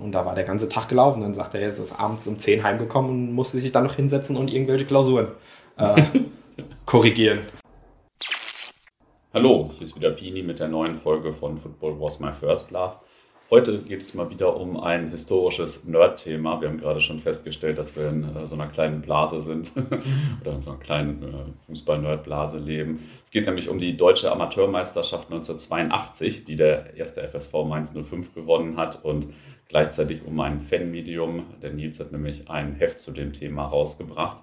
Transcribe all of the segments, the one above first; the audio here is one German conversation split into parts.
Und da war der ganze Tag gelaufen. Dann sagte er, er ist abends um 10 heimgekommen und musste sich dann noch hinsetzen und irgendwelche Klausuren äh, korrigieren. Hallo, hier ist wieder Pini mit der neuen Folge von Football Was My First Love. Heute geht es mal wieder um ein historisches Nerd-Thema. Wir haben gerade schon festgestellt, dass wir in äh, so einer kleinen Blase sind oder in so einer kleinen äh, Fußball-Nerd-Blase leben. Es geht nämlich um die deutsche Amateurmeisterschaft 1982, die der erste FSV Mainz 05 gewonnen hat und gleichzeitig um ein Fanmedium. Der Nils hat nämlich ein Heft zu dem Thema rausgebracht.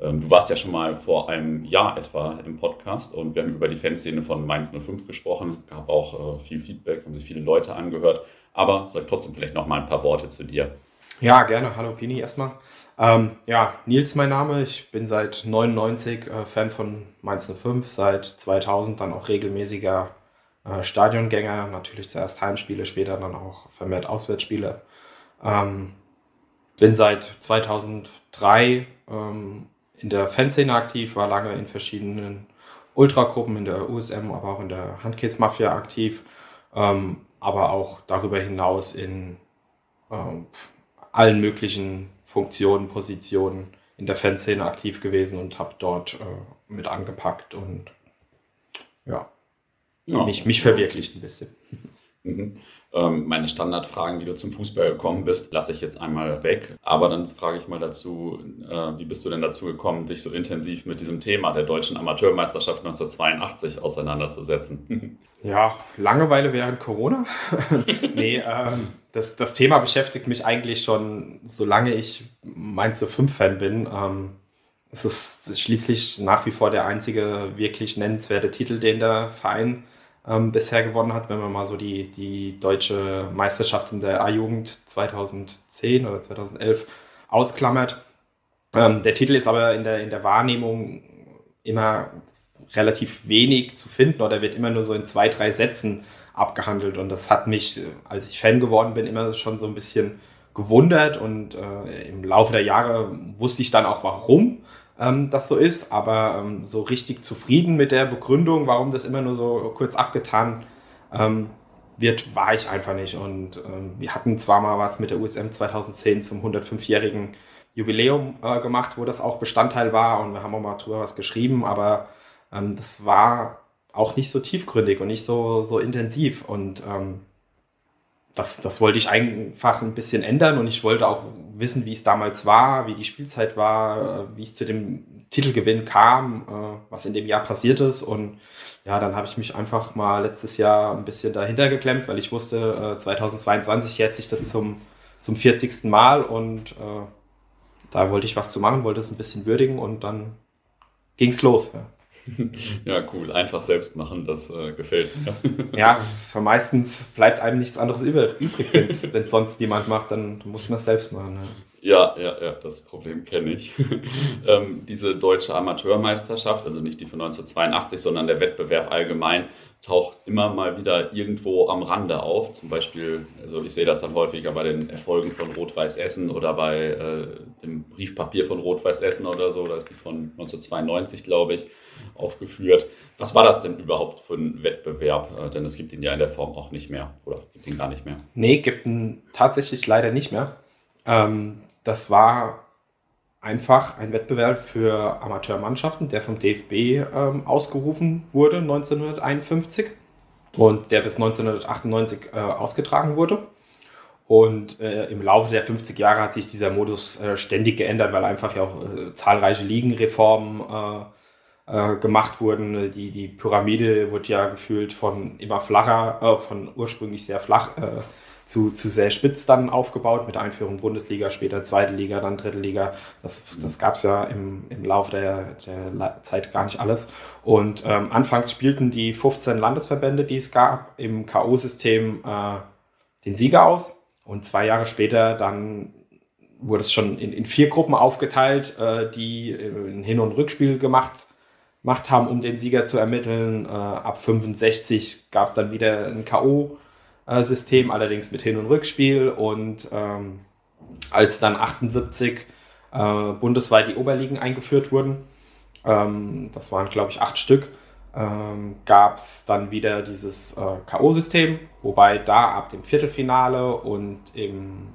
Ähm, du warst ja schon mal vor einem Jahr etwa im Podcast und wir haben über die Fanszene von Mainz 05 gesprochen, gab auch äh, viel Feedback, haben sich viele Leute angehört. Aber sag trotzdem vielleicht noch mal ein paar Worte zu dir. Ja, gerne. Hallo Pini erstmal. Ähm, ja, Nils mein Name. Ich bin seit 99 äh, Fan von Mainz 05, seit 2000 dann auch regelmäßiger äh, Stadiongänger. Natürlich zuerst Heimspiele, später dann auch vermehrt Auswärtsspiele. Ähm, bin seit 2003 ähm, in der Fanszene aktiv, war lange in verschiedenen Ultragruppen in der USM, aber auch in der Handkäse-Mafia aktiv. Ähm, aber auch darüber hinaus in äh, allen möglichen Funktionen, Positionen in der Fanszene aktiv gewesen und habe dort äh, mit angepackt und ja, ja. Mich, mich verwirklicht ein bisschen. Mhm. Ähm, meine Standardfragen, wie du zum Fußball gekommen bist, lasse ich jetzt einmal weg. Aber dann frage ich mal dazu, äh, wie bist du denn dazu gekommen, dich so intensiv mit diesem Thema der deutschen Amateurmeisterschaft 1982 auseinanderzusetzen? Ja, Langeweile während Corona. nee, ähm, das, das Thema beschäftigt mich eigentlich schon, solange ich Mainz 5-Fan bin. Ähm, es ist schließlich nach wie vor der einzige wirklich nennenswerte Titel, den der Verein ähm, bisher gewonnen hat, wenn man mal so die, die deutsche Meisterschaft in der A-Jugend 2010 oder 2011 ausklammert. Ähm, der Titel ist aber in der, in der Wahrnehmung immer relativ wenig zu finden oder wird immer nur so in zwei, drei Sätzen abgehandelt. Und das hat mich, als ich Fan geworden bin, immer schon so ein bisschen gewundert. Und äh, im Laufe der Jahre wusste ich dann auch, warum ähm, das so ist, aber ähm, so richtig zufrieden mit der Begründung, warum das immer nur so kurz abgetan ähm, wird, war ich einfach nicht. Und ähm, wir hatten zwar mal was mit der USM 2010 zum 105-jährigen Jubiläum äh, gemacht, wo das auch Bestandteil war und wir haben auch mal drüber was geschrieben, aber ähm, das war auch nicht so tiefgründig und nicht so, so intensiv und ähm, das, das wollte ich einfach ein bisschen ändern und ich wollte auch wissen, wie es damals war, wie die Spielzeit war, äh, wie es zu dem Titelgewinn kam, äh, was in dem Jahr passiert ist. Und ja, dann habe ich mich einfach mal letztes Jahr ein bisschen dahinter geklemmt, weil ich wusste, 2022 äh, jährt sich das zum, zum 40. Mal und äh, da wollte ich was zu machen, wollte es ein bisschen würdigen und dann ging es los. Ja. Ja, cool. Einfach selbst machen, das äh, gefällt mir. Ja, es meistens bleibt einem nichts anderes übrig, wenn es sonst niemand macht, dann muss man es selbst machen. Ne? Ja, ja, ja, das Problem kenne ich. ähm, diese deutsche Amateurmeisterschaft, also nicht die von 1982, sondern der Wettbewerb allgemein, taucht immer mal wieder irgendwo am Rande auf. Zum Beispiel, also ich sehe das dann häufiger bei den Erfolgen von Rot-Weiß Essen oder bei äh, dem Briefpapier von Rot-Weiß Essen oder so. Da ist die von 1992, glaube ich, aufgeführt. Was war das denn überhaupt für ein Wettbewerb? Äh, denn es gibt ihn ja in der Form auch nicht mehr oder gibt ihn gar nicht mehr. Nee, gibt ihn tatsächlich leider nicht mehr. Ähm, das war einfach ein Wettbewerb für Amateurmannschaften, der vom DFB ähm, ausgerufen wurde 1951 und der bis 1998 äh, ausgetragen wurde. Und äh, im Laufe der 50 Jahre hat sich dieser Modus äh, ständig geändert, weil einfach ja auch äh, zahlreiche Ligenreformen äh, äh, gemacht wurden. Die, die Pyramide wurde ja gefühlt von immer flacher, von ursprünglich sehr flach zu, zu sehr spitz dann aufgebaut mit Einführung Bundesliga, später zweite Liga, dann dritte Liga. Das, das gab es ja im, im Laufe der, der Zeit gar nicht alles. Und ähm, anfangs spielten die 15 Landesverbände, die es gab, im K.O.-System äh, den Sieger aus. Und zwei Jahre später dann wurde es schon in, in vier Gruppen aufgeteilt, äh, die ein Hin- und Rückspiel gemacht, gemacht haben, um den Sieger zu ermitteln. Äh, ab 65 gab es dann wieder ein K.O. System, allerdings mit Hin- und Rückspiel. Und ähm, als dann 78 äh, bundesweit die Oberligen eingeführt wurden, ähm, das waren, glaube ich, acht Stück, ähm, gab es dann wieder dieses äh, K.O.-System, wobei da ab dem Viertelfinale und im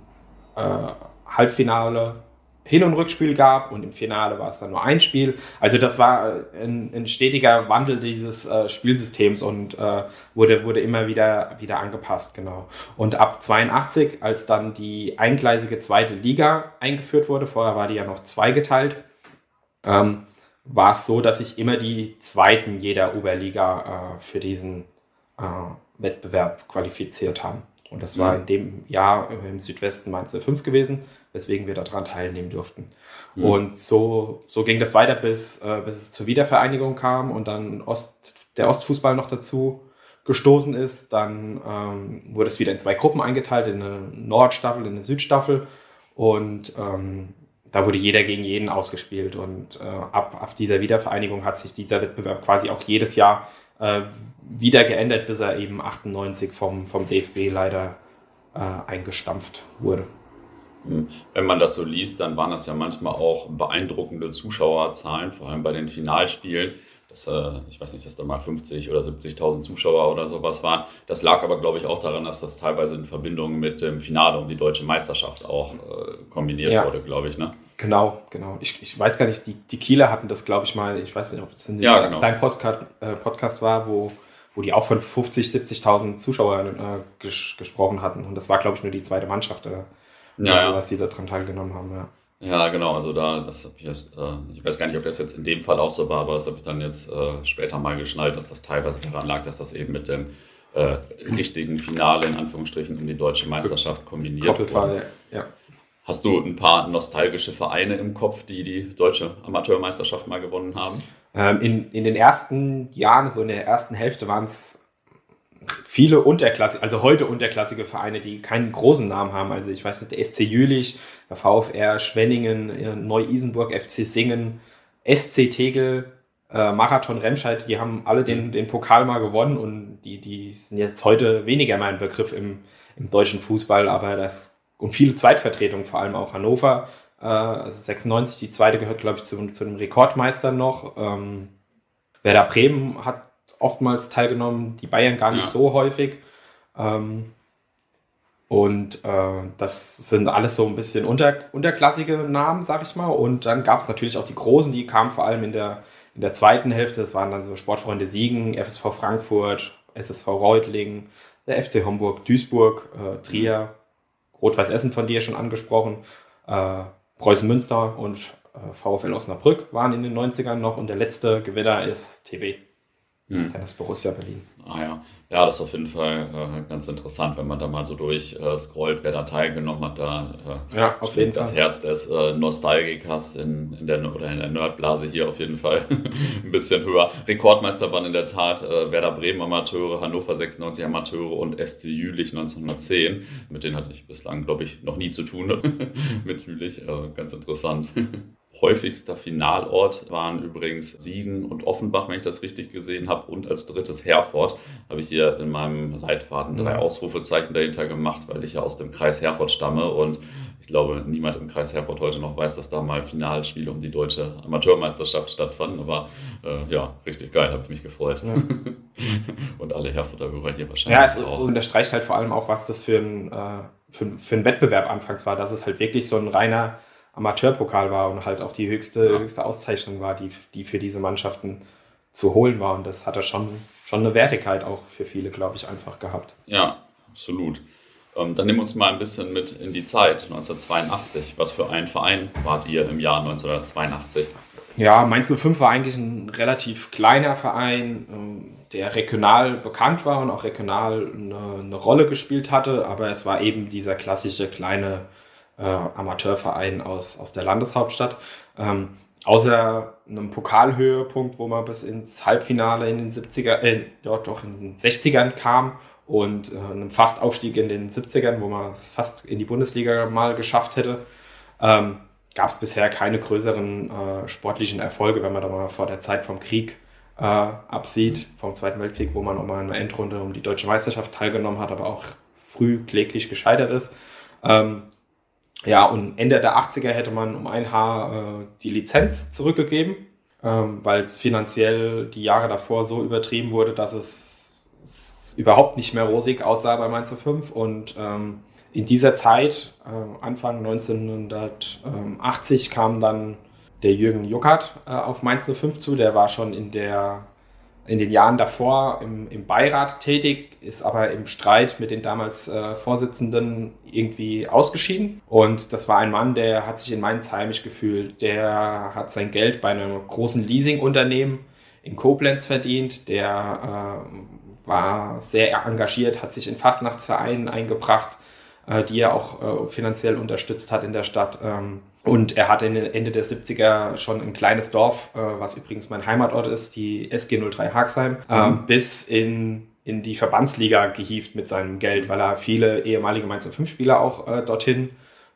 äh, Halbfinale Hin- und Rückspiel gab und im Finale war es dann nur ein Spiel. Also das war ein, ein stetiger Wandel dieses äh, Spielsystems und äh, wurde, wurde immer wieder, wieder angepasst, genau. Und ab 82, als dann die eingleisige zweite Liga eingeführt wurde, vorher war die ja noch zweigeteilt, ähm, war es so, dass sich immer die Zweiten jeder Oberliga äh, für diesen äh, Wettbewerb qualifiziert haben. Und das war mhm. in dem Jahr im Südwesten Mainz 5 gewesen, weswegen wir daran teilnehmen durften. Mhm. Und so, so ging das weiter, bis, äh, bis es zur Wiedervereinigung kam und dann Ost, der Ostfußball noch dazu gestoßen ist. Dann ähm, wurde es wieder in zwei Gruppen eingeteilt, in eine Nordstaffel, in eine Südstaffel. Und ähm, da wurde jeder gegen jeden ausgespielt. Und äh, ab, ab dieser Wiedervereinigung hat sich dieser Wettbewerb quasi auch jedes Jahr äh, wieder geändert, bis er eben 98 vom, vom DFB leider äh, eingestampft wurde. Wenn man das so liest, dann waren das ja manchmal auch beeindruckende Zuschauerzahlen, vor allem bei den Finalspielen dass, äh, ich weiß nicht, dass da mal 50 oder 70.000 Zuschauer oder sowas waren. Das lag aber, glaube ich, auch daran, dass das teilweise in Verbindung mit dem Finale um die deutsche Meisterschaft auch äh, kombiniert ja. wurde, glaube ich. Ne? Genau, genau. Ich, ich weiß gar nicht, die, die Kieler hatten das, glaube ich, mal, ich weiß nicht, ob das in ja, genau. dein Podcast, äh, Podcast war, wo, wo die auch von 50, 70.000 Zuschauern äh, ges gesprochen hatten. Und das war, glaube ich, nur die zweite Mannschaft, äh, ja, also, was sie daran teilgenommen haben. Ja. Ja, genau, also da, das habe ich jetzt, äh, ich weiß gar nicht, ob das jetzt in dem Fall auch so war, aber das habe ich dann jetzt äh, später mal geschnallt, dass das teilweise daran lag, dass das eben mit dem äh, richtigen Finale in Anführungsstrichen um die deutsche Meisterschaft kombiniert wurde. War, ja. Hast du ein paar nostalgische Vereine im Kopf, die die deutsche Amateurmeisterschaft mal gewonnen haben? Ähm, in, in den ersten Jahren, so in der ersten Hälfte waren es viele unterklassige, also heute unterklassige Vereine, die keinen großen Namen haben. Also ich weiß nicht, der SC Jülich, der VfR Schwenningen, äh, Neu-Isenburg, FC Singen, SC Tegel, äh, Marathon Remscheid, die haben alle den, mhm. den Pokal mal gewonnen und die, die sind jetzt heute weniger mein Begriff im, im deutschen Fußball, aber das und viele Zweitvertretungen, vor allem auch Hannover, äh, also 96, die zweite gehört, glaube ich, zu, zu einem Rekordmeister noch. Ähm, Werder Bremen hat oftmals teilgenommen, die Bayern gar nicht ja. so häufig. Ähm, und äh, das sind alles so ein bisschen unter, unterklassige Namen, sag ich mal. Und dann gab es natürlich auch die Großen, die kamen vor allem in der, in der zweiten Hälfte. Das waren dann so Sportfreunde Siegen, FSV Frankfurt, SSV Reutlingen, der FC Homburg, Duisburg, äh, Trier, Rot-Weiß Essen von dir schon angesprochen, äh, Preußen Münster und äh, VfL Osnabrück waren in den 90ern noch. Und der letzte Gewinner ist TB. Mhm. Tennis Borussia Berlin. Ah ja, ja, das ist auf jeden Fall äh, ganz interessant, wenn man da mal so durch äh, scrollt, wer da teilgenommen hat. Da äh, ja, auf jeden das Fall. Herz des äh, Nostalgikers in, in der oder in der Nerdblase hier auf jeden Fall ein bisschen höher. Rekordmeister waren in der Tat äh, Werder Bremen Amateure, Hannover 96 Amateure und SC Jülich 1910. Mit denen hatte ich bislang, glaube ich, noch nie zu tun mit Jülich. Äh, ganz interessant häufigster Finalort waren übrigens Siegen und Offenbach, wenn ich das richtig gesehen habe, und als drittes Herford. Habe ich hier in meinem Leitfaden drei Ausrufezeichen dahinter gemacht, weil ich ja aus dem Kreis Herford stamme und ich glaube, niemand im Kreis Herford heute noch weiß, dass da mal Finalspiele um die deutsche Amateurmeisterschaft stattfanden. Aber äh, ja, richtig geil, habe ich mich gefreut. Ja. und alle Herforder Hörer hier wahrscheinlich. Ja, es auch. unterstreicht halt vor allem auch, was das für ein, äh, für, für ein Wettbewerb anfangs war. Dass es halt wirklich so ein reiner Amateurpokal war und halt auch die höchste, ja. höchste Auszeichnung war, die, die für diese Mannschaften zu holen war. Und das hat er schon, schon eine Wertigkeit auch für viele, glaube ich, einfach gehabt. Ja, absolut. Ähm, dann nehmen wir uns mal ein bisschen mit in die Zeit, 1982. Was für ein Verein wart ihr im Jahr 1982? Ja, Mainz 05 war eigentlich ein relativ kleiner Verein, ähm, der regional bekannt war und auch regional eine, eine Rolle gespielt hatte, aber es war eben dieser klassische kleine äh, Amateurverein aus, aus der Landeshauptstadt. Ähm, außer einem Pokalhöhepunkt, wo man bis ins Halbfinale in den 70er, äh, ja, doch in den 60ern kam und äh, einem Fastaufstieg in den 70ern, wo man es fast in die Bundesliga mal geschafft hätte, ähm, gab es bisher keine größeren äh, sportlichen Erfolge, wenn man da mal vor der Zeit vom Krieg äh, absieht, vom Zweiten Weltkrieg, wo man auch mal in einer Endrunde um die deutsche Meisterschaft teilgenommen hat, aber auch früh kläglich gescheitert ist. Ähm, ja, und Ende der 80er hätte man um ein Haar äh, die Lizenz zurückgegeben. ähm, weil es finanziell die Jahre davor so übertrieben wurde, dass es, überhaupt nicht mehr rosig aussah bei Mainz 05 und ähm, in dieser Zeit, äh, Anfang 1980, kam dann der Jürgen Juckert äh, auf Mainz 05 zu. Der war schon in, der, in den Jahren davor im, im Beirat tätig, ist aber im Streit mit den damals äh, Vorsitzenden irgendwie ausgeschieden. Und das war ein Mann, der hat sich in Mainz heimisch gefühlt. Der hat sein Geld bei einem großen Leasingunternehmen in Koblenz verdient. Der äh, war sehr engagiert, hat sich in Fastnachtsvereinen eingebracht äh, die er auch äh, finanziell unterstützt hat in der Stadt. Ähm, und er hatte Ende der 70er schon ein kleines Dorf, äh, was übrigens mein Heimatort ist, die SG03 Haxheim, ähm, mhm. bis in, in die Verbandsliga gehievt mit seinem Geld, weil er viele ehemalige Mainzer 5-Spieler auch äh, dorthin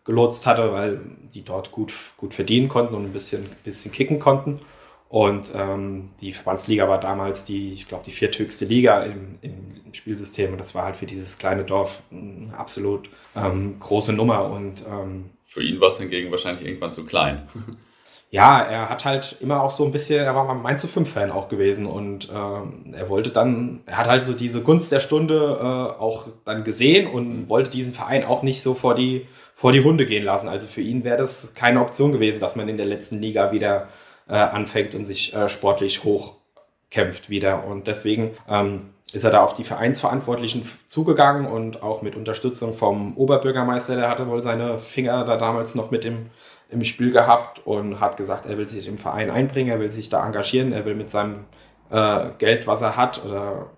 gelotst hatte, weil die dort gut, gut verdienen konnten und ein bisschen, bisschen kicken konnten. Und ähm, die Verbandsliga war damals die, ich glaube, die vierthöchste Liga im, im, Spielsystem. Und das war halt für dieses kleine Dorf eine absolut ähm, große Nummer. Und ähm, für ihn war es hingegen wahrscheinlich irgendwann zu klein. ja, er hat halt immer auch so ein bisschen, er war mal Mainz zu 5 Fan auch gewesen und ähm, er wollte dann, er hat halt so diese Gunst der Stunde äh, auch dann gesehen und mhm. wollte diesen Verein auch nicht so vor die, vor die Hunde gehen lassen. Also für ihn wäre das keine Option gewesen, dass man in der letzten Liga wieder äh, anfängt und sich äh, sportlich hochkämpft wieder. Und deswegen ähm, ist er da auf die Vereinsverantwortlichen zugegangen und auch mit Unterstützung vom Oberbürgermeister, der hatte wohl seine Finger da damals noch mit im, im Spiel gehabt und hat gesagt, er will sich im Verein einbringen, er will sich da engagieren, er will mit seinem äh, Geld, was er hat, oder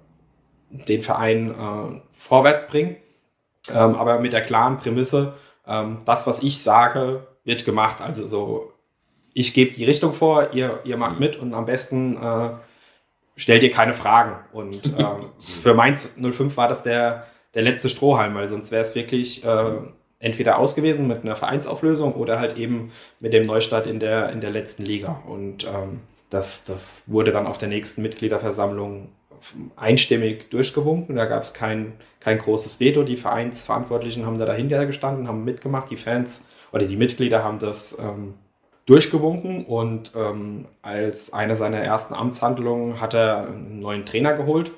den Verein äh, vorwärts bringen. Ähm, aber mit der klaren Prämisse, ähm, das, was ich sage, wird gemacht. Also so ich gebe die Richtung vor, ihr, ihr macht mit und am besten äh, stellt ihr keine Fragen. Und äh, für Mainz 05 war das der, der letzte Strohhalm, weil sonst wäre es wirklich äh, entweder ausgewiesen mit einer Vereinsauflösung oder halt eben mit dem Neustart in der, in der letzten Liga. Und ähm, das, das wurde dann auf der nächsten Mitgliederversammlung einstimmig durchgewunken. Da gab es kein, kein großes Veto. Die Vereinsverantwortlichen haben da dahinter gestanden, haben mitgemacht. Die Fans oder die Mitglieder haben das ähm, durchgewunken und ähm, als eine seiner ersten Amtshandlungen hat er einen neuen Trainer geholt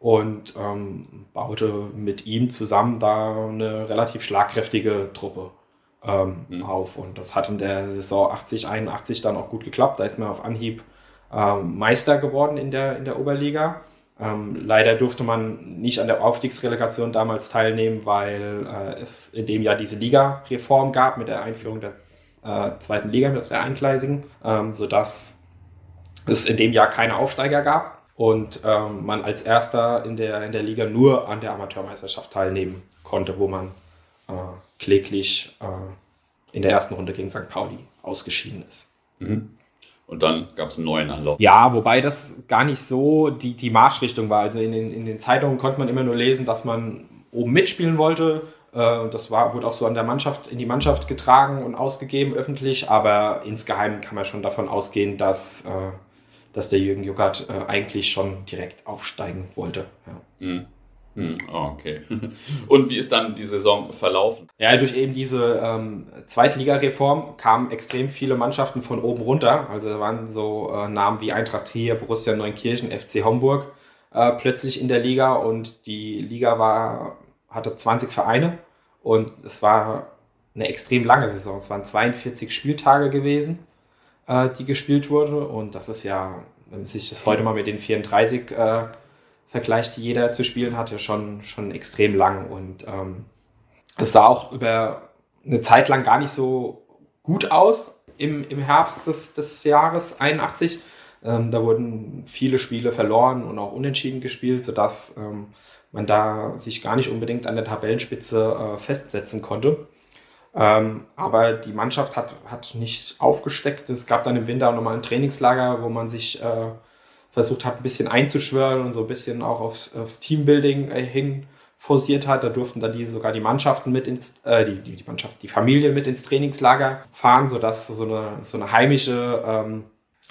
und ähm, baute mit ihm zusammen da eine relativ schlagkräftige Truppe ähm, mhm. auf. Und das hat in der Saison 80, 81 dann auch gut geklappt. Da ist man auf Anhieb äh, Meister geworden in der, in der Oberliga. Ähm, leider durfte man nicht an der Aufstiegsrelegation damals teilnehmen, weil äh, es in dem Jahr diese Liga-Reform gab mit der Einführung der äh, zweiten Liga mit der Eingleisigen, ähm, sodass es in dem Jahr keine Aufsteiger gab und ähm, man als Erster in der, in der Liga nur an der Amateurmeisterschaft teilnehmen konnte, wo man äh, kläglich äh, in der ersten Runde gegen St. Pauli ausgeschieden ist. Mhm. Und dann gab es einen neuen Anlauf. Ja, wobei das gar nicht so die, die Marschrichtung war. Also in den, in den Zeitungen konnte man immer nur lesen, dass man oben mitspielen wollte äh, das war, wurde auch so an der Mannschaft, in die Mannschaft getragen und ausgegeben öffentlich, aber insgeheim kann man schon davon ausgehen, dass, äh, dass der Jürgen Juckert äh, eigentlich schon direkt aufsteigen wollte. Ja. Mhm. Hm, oh, okay. Und wie ist dann die Saison verlaufen? Ja, durch eben diese ähm, Zweitligareform kamen extrem viele Mannschaften von oben runter. Also da waren so äh, Namen wie Eintracht Trier, Borussia Neunkirchen, FC Homburg äh, plötzlich in der Liga und die Liga war hatte 20 Vereine und es war eine extrem lange Saison. Es waren 42 Spieltage gewesen, äh, die gespielt wurde. Und das ist ja, wenn man sich das heute mal mit den 34 äh, vergleicht, die jeder zu spielen hat, ja schon, schon extrem lang. Und ähm, es sah auch über eine Zeit lang gar nicht so gut aus im, im Herbst des, des Jahres 81. Ähm, da wurden viele Spiele verloren und auch unentschieden gespielt, sodass ähm, man da sich gar nicht unbedingt an der Tabellenspitze äh, festsetzen konnte. Ähm, aber die Mannschaft hat, hat nicht aufgesteckt. Es gab dann im Winter auch nochmal ein Trainingslager, wo man sich äh, versucht hat, ein bisschen einzuschwören und so ein bisschen auch aufs, aufs Teambuilding äh, hin forciert hat. Da durften dann die, sogar die Mannschaften mit ins, äh, die, die, Mannschaft, die Familien mit ins Trainingslager fahren, sodass so eine, so eine heimische ähm,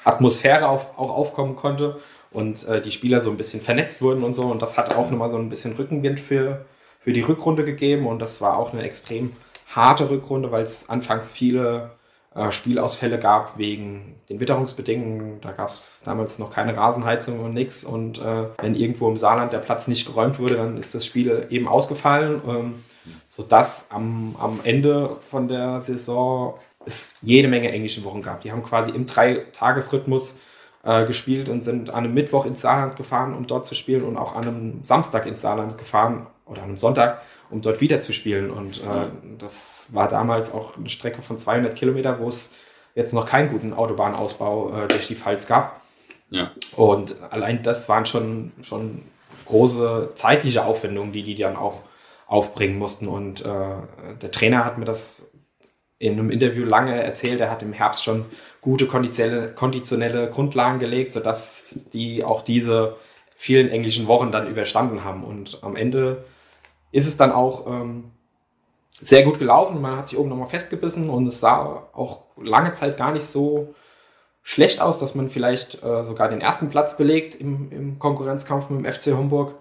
Atmosphäre auf, auch aufkommen konnte und äh, die Spieler so ein bisschen vernetzt wurden und so. Und das hat auch nochmal so ein bisschen Rückenwind für, für die Rückrunde gegeben. Und das war auch eine extrem harte Rückrunde, weil es anfangs viele äh, Spielausfälle gab wegen den Witterungsbedingungen. Da gab es damals noch keine Rasenheizung und nichts. Und äh, wenn irgendwo im Saarland der Platz nicht geräumt wurde, dann ist das Spiel eben ausgefallen. Ähm, sodass am, am Ende von der Saison es jede Menge englische Wochen gab. Die haben quasi im Dreitagesrhythmus äh, gespielt und sind an einem Mittwoch ins Saarland gefahren, um dort zu spielen und auch an einem Samstag ins Saarland gefahren oder an einem Sonntag, um dort wieder zu spielen. Und äh, das war damals auch eine Strecke von 200 Kilometer, wo es jetzt noch keinen guten Autobahnausbau äh, durch die Pfalz gab. Ja. Und allein das waren schon, schon große zeitliche Aufwendungen, die die dann auch aufbringen mussten. Und äh, der Trainer hat mir das in einem Interview lange erzählt, er hat im Herbst schon gute konditionelle, konditionelle Grundlagen gelegt, sodass die auch diese vielen englischen Wochen dann überstanden haben. Und am Ende ist es dann auch ähm, sehr gut gelaufen. Man hat sich oben nochmal festgebissen und es sah auch lange Zeit gar nicht so schlecht aus, dass man vielleicht äh, sogar den ersten Platz belegt im, im Konkurrenzkampf mit dem FC Homburg.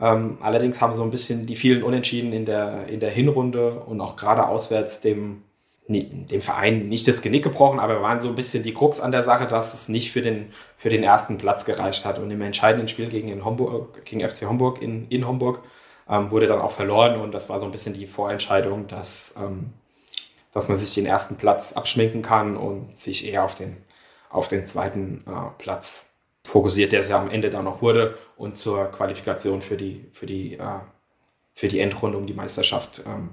Ähm, allerdings haben so ein bisschen die vielen Unentschieden in der, in der Hinrunde und auch gerade auswärts dem, dem Verein nicht das Genick gebrochen, aber waren so ein bisschen die Krux an der Sache, dass es nicht für den, für den ersten Platz gereicht hat. Und im entscheidenden Spiel gegen, in Homburg, gegen FC Homburg in, in Homburg ähm, wurde dann auch verloren und das war so ein bisschen die Vorentscheidung, dass, ähm, dass man sich den ersten Platz abschminken kann und sich eher auf den, auf den zweiten äh, Platz fokussiert, der es ja am Ende dann noch wurde und zur Qualifikation für die, für die, äh, für die Endrunde um die Meisterschaft ähm,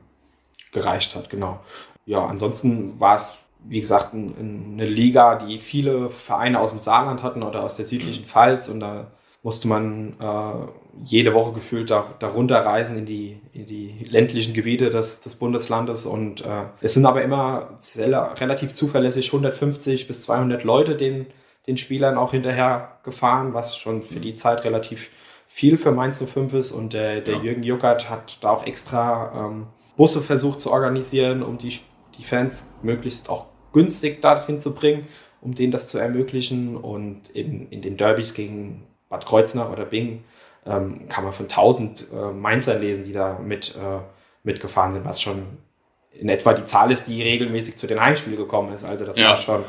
gereicht hat. Genau. Ja, ansonsten war es, wie gesagt, ein, eine Liga, die viele Vereine aus dem Saarland hatten oder aus der südlichen Pfalz und da musste man äh, jede Woche gefühlt da, darunter reisen in die, in die ländlichen Gebiete des, des Bundeslandes. Und äh, es sind aber immer sehr, relativ zuverlässig 150 bis 200 Leute, denen den Spielern auch hinterher gefahren, was schon für die Zeit relativ viel für Mainz 05 ist. Und der, der ja. Jürgen Juckert hat da auch extra ähm, Busse versucht zu organisieren, um die, die Fans möglichst auch günstig dorthin zu bringen, um denen das zu ermöglichen. Und in, in den Derbys gegen Bad Kreuznach oder Bing ähm, kann man von 1000 äh, Mainzer lesen, die da mit, äh, mitgefahren sind, was schon in etwa die Zahl ist, die regelmäßig zu den Heimspielen gekommen ist. Also das ja. war schon,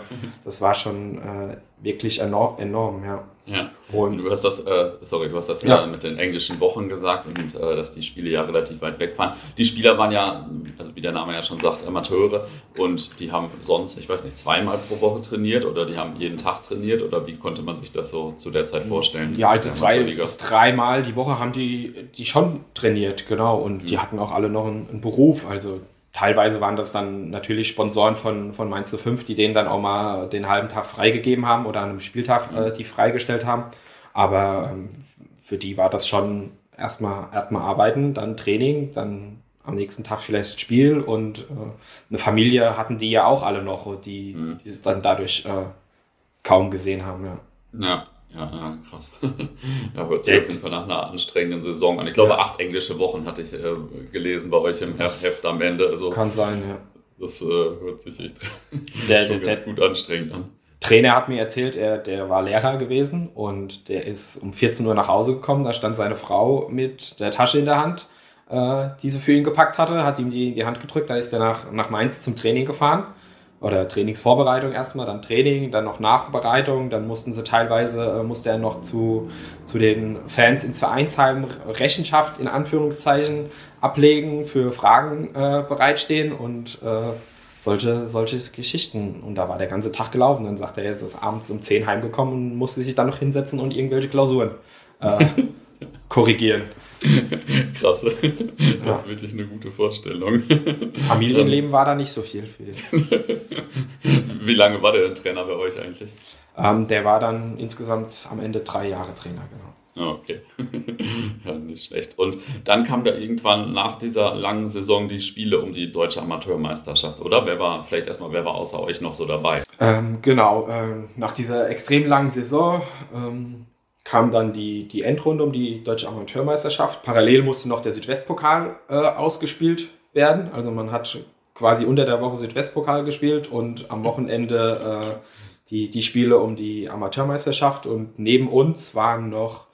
das war schon äh, wirklich enorm, enorm, ja. Ja. Und du hast das, äh, sorry, du hast das ja. mit den englischen Wochen gesagt und äh, dass die Spiele ja relativ weit weg waren. Die Spieler waren ja, also wie der Name ja schon sagt, Amateure und die haben sonst, ich weiß nicht, zweimal pro Woche trainiert oder die haben jeden Tag trainiert oder wie konnte man sich das so zu der Zeit vorstellen? Ja, also zwei bis dreimal die Woche haben die, die schon trainiert, genau. Und mhm. die hatten auch alle noch einen, einen Beruf. Also teilweise waren das dann natürlich Sponsoren von, von Mainz 05, die denen dann auch mal den halben Tag freigegeben haben oder an einem Spieltag äh, die freigestellt haben. Aber ähm, für die war das schon erstmal erstmal arbeiten, dann Training, dann am nächsten Tag vielleicht Spiel und äh, eine Familie hatten die ja auch alle noch, die, mhm. die es dann dadurch äh, kaum gesehen haben. Ja. ja. Ja, ja, krass. ja, hört sich auf jeden Fall nach einer anstrengenden Saison an. Ich glaube, ja. acht englische Wochen hatte ich äh, gelesen bei euch im das Heft am Ende. Also, kann sein, ja. Das äh, hört sich echt der, der, ganz gut anstrengend an. Trainer hat mir erzählt, er, der war Lehrer gewesen und der ist um 14 Uhr nach Hause gekommen. Da stand seine Frau mit der Tasche in der Hand, äh, die sie für ihn gepackt hatte, hat ihm die in die Hand gedrückt. Da ist er nach, nach Mainz zum Training gefahren oder Trainingsvorbereitung erstmal, dann Training, dann noch Nachbereitung, dann mussten sie teilweise, äh, musste er noch zu, zu den Fans ins Vereinsheim Rechenschaft in Anführungszeichen ablegen, für Fragen äh, bereitstehen und äh, solche, solche Geschichten. Und da war der ganze Tag gelaufen. Dann sagt er, er ist abends um 10 heimgekommen und musste sich dann noch hinsetzen und irgendwelche Klausuren äh, korrigieren. Krass. Das ist wirklich eine gute Vorstellung. Familienleben war da nicht so viel für ihn. Wie lange war der denn Trainer bei euch eigentlich? Ähm, der war dann insgesamt am Ende drei Jahre Trainer, genau. Ah, okay. ja, nicht schlecht. Und dann kam da irgendwann nach dieser langen Saison die Spiele um die deutsche Amateurmeisterschaft, oder? Wer war, vielleicht erstmal, wer war außer euch noch so dabei? Ähm, genau, ähm, nach dieser extrem langen Saison ähm, kam dann die, die Endrunde um die deutsche Amateurmeisterschaft. Parallel musste noch der Südwestpokal äh, ausgespielt werden. Also man hat quasi unter der Woche Südwestpokal gespielt und am Wochenende äh, die, die Spiele um die Amateurmeisterschaft. Und neben uns waren noch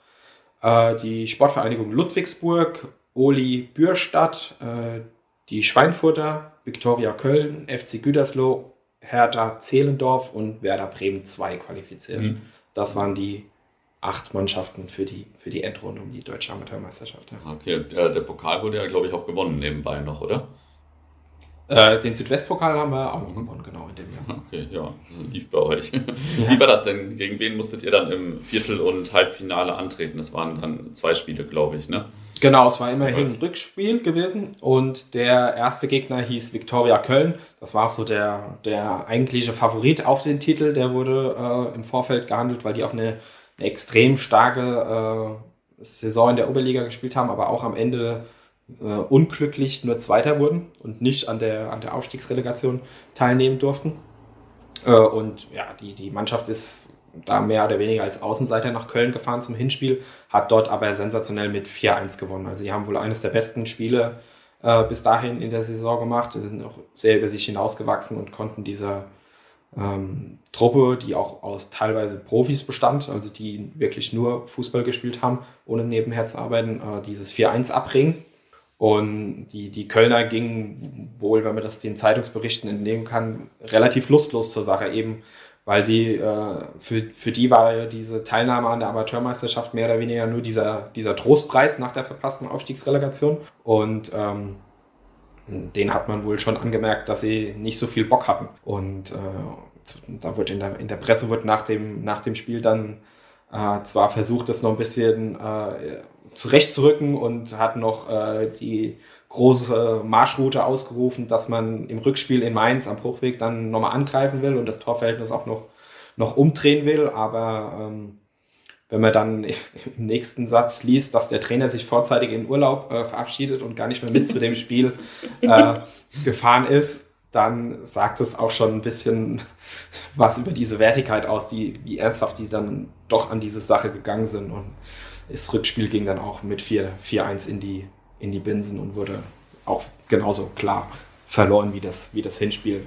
äh, die Sportvereinigung Ludwigsburg, Oli Bürstadt, äh, die Schweinfurter, Viktoria Köln, FC Gütersloh, Hertha Zehlendorf und Werder Bremen 2 qualifiziert. Mhm. Das waren die acht Mannschaften für die, für die Endrunde um die deutsche Amateurmeisterschaft. Ja. Okay, der, der Pokal wurde ja, glaube ich, auch gewonnen nebenbei noch, oder? Äh, den Südwestpokal haben wir auch noch gewonnen, genau in dem Jahr. Okay, ja, lief bei euch. Ja. Wie war das denn? Gegen wen musstet ihr dann im Viertel- und Halbfinale antreten? Das waren dann zwei Spiele, glaube ich, ne? Genau, es war immerhin ein Rückspiel gewesen und der erste Gegner hieß Viktoria Köln. Das war so der, der eigentliche Favorit auf den Titel. Der wurde äh, im Vorfeld gehandelt, weil die auch eine, eine extrem starke äh, Saison in der Oberliga gespielt haben, aber auch am Ende äh, unglücklich nur Zweiter wurden und nicht an der, an der Aufstiegsrelegation teilnehmen durften. Äh, und ja, die, die Mannschaft ist da mehr oder weniger als Außenseiter nach Köln gefahren zum Hinspiel, hat dort aber sensationell mit 4-1 gewonnen. Also sie haben wohl eines der besten Spiele äh, bis dahin in der Saison gemacht. Sie sind auch sehr über sich hinausgewachsen und konnten dieser ähm, Truppe, die auch aus teilweise Profis bestand, also die wirklich nur Fußball gespielt haben, ohne nebenher zu arbeiten, äh, dieses 4-1 abbringen. Und die, die Kölner gingen wohl, wenn man das den Zeitungsberichten entnehmen kann, relativ lustlos zur Sache, eben weil sie, äh, für, für die war diese Teilnahme an der Amateurmeisterschaft mehr oder weniger nur dieser, dieser Trostpreis nach der verpassten Aufstiegsrelegation. Und ähm, den hat man wohl schon angemerkt, dass sie nicht so viel Bock hatten. Und äh, da wird in der, in der Presse wird nach dem, nach dem Spiel dann äh, zwar versucht, das noch ein bisschen äh, zurechtzurücken und hat noch äh, die große Marschroute ausgerufen, dass man im Rückspiel in Mainz am Bruchweg dann nochmal angreifen will und das Torverhältnis auch noch, noch umdrehen will. Aber ähm, wenn man dann im nächsten Satz liest, dass der Trainer sich vorzeitig in Urlaub äh, verabschiedet und gar nicht mehr mit zu dem Spiel äh, gefahren ist, dann sagt es auch schon ein bisschen was über diese Wertigkeit aus, die, wie ernsthaft die dann doch an diese Sache gegangen sind. Und das Rückspiel ging dann auch mit 4-1 in die in die Binsen und wurde auch genauso klar verloren wie das, wie das Hinspiel.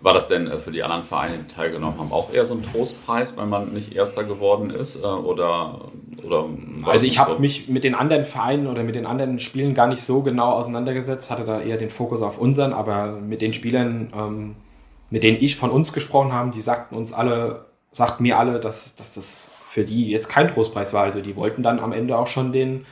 War das denn äh, für die anderen Vereine, die teilgenommen haben, auch eher so ein Trostpreis, weil man nicht Erster geworden ist? Äh, oder, oder also ich habe so? mich mit den anderen Vereinen oder mit den anderen Spielen gar nicht so genau auseinandergesetzt, hatte da eher den Fokus auf unseren, aber mit den Spielern, ähm, mit denen ich von uns gesprochen habe, die sagten uns alle, sagten mir alle, dass, dass das für die jetzt kein Trostpreis war. Also die wollten dann am Ende auch schon den,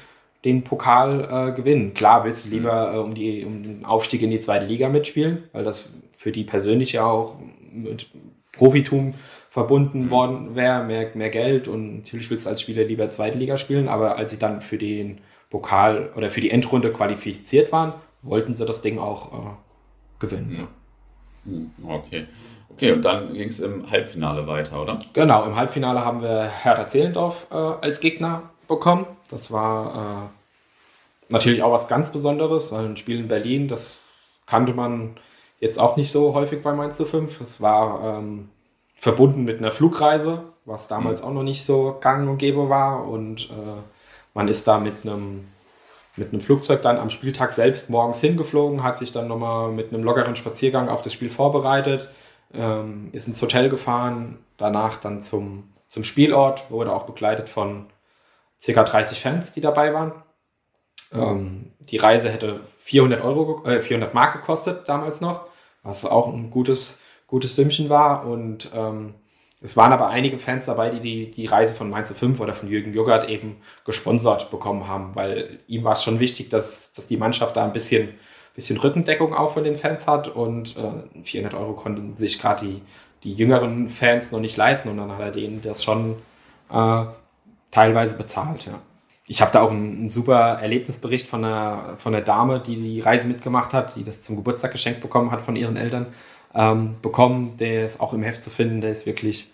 den Pokal äh, gewinnen. Klar willst du lieber äh, um, die, um den Aufstieg in die zweite Liga mitspielen, weil das für die persönlich ja auch mit Profitum verbunden mhm. worden wäre, mehr, mehr Geld und natürlich willst du als Spieler lieber zweite Liga spielen, aber als sie dann für den Pokal oder für die Endrunde qualifiziert waren, wollten sie das Ding auch äh, gewinnen. Mhm. Okay. Okay, und dann ging es im Halbfinale weiter, oder? Genau, im Halbfinale haben wir Hertha Zehlendorf äh, als Gegner bekommen. Das war äh, natürlich auch was ganz Besonderes, weil ein Spiel in Berlin, das kannte man jetzt auch nicht so häufig bei Mainz 5. Es war ähm, verbunden mit einer Flugreise, was damals mhm. auch noch nicht so gang und gäbe war. Und äh, man ist da mit einem mit einem Flugzeug dann am Spieltag selbst morgens hingeflogen, hat sich dann nochmal mit einem lockeren Spaziergang auf das Spiel vorbereitet, ähm, ist ins Hotel gefahren, danach dann zum, zum Spielort, wurde auch begleitet von circa 30 Fans, die dabei waren. Ähm, die Reise hätte 400 Euro, äh, 400 Mark gekostet damals noch, was auch ein gutes, gutes Sümmchen war. Und ähm, es waren aber einige Fans dabei, die, die die Reise von Mainz 5 oder von Jürgen Juggert eben gesponsert bekommen haben, weil ihm war es schon wichtig, dass, dass die Mannschaft da ein bisschen, bisschen Rückendeckung auch von den Fans hat. Und äh, 400 Euro konnten sich gerade die, die jüngeren Fans noch nicht leisten. Und dann hat er denen das schon äh, teilweise bezahlt, ja. Ich habe da auch einen, einen, super Erlebnisbericht von einer, von einer Dame, die die Reise mitgemacht hat, die das zum Geburtstag geschenkt bekommen hat von ihren Eltern, ähm, bekommen. Der ist auch im Heft zu finden, der ist wirklich,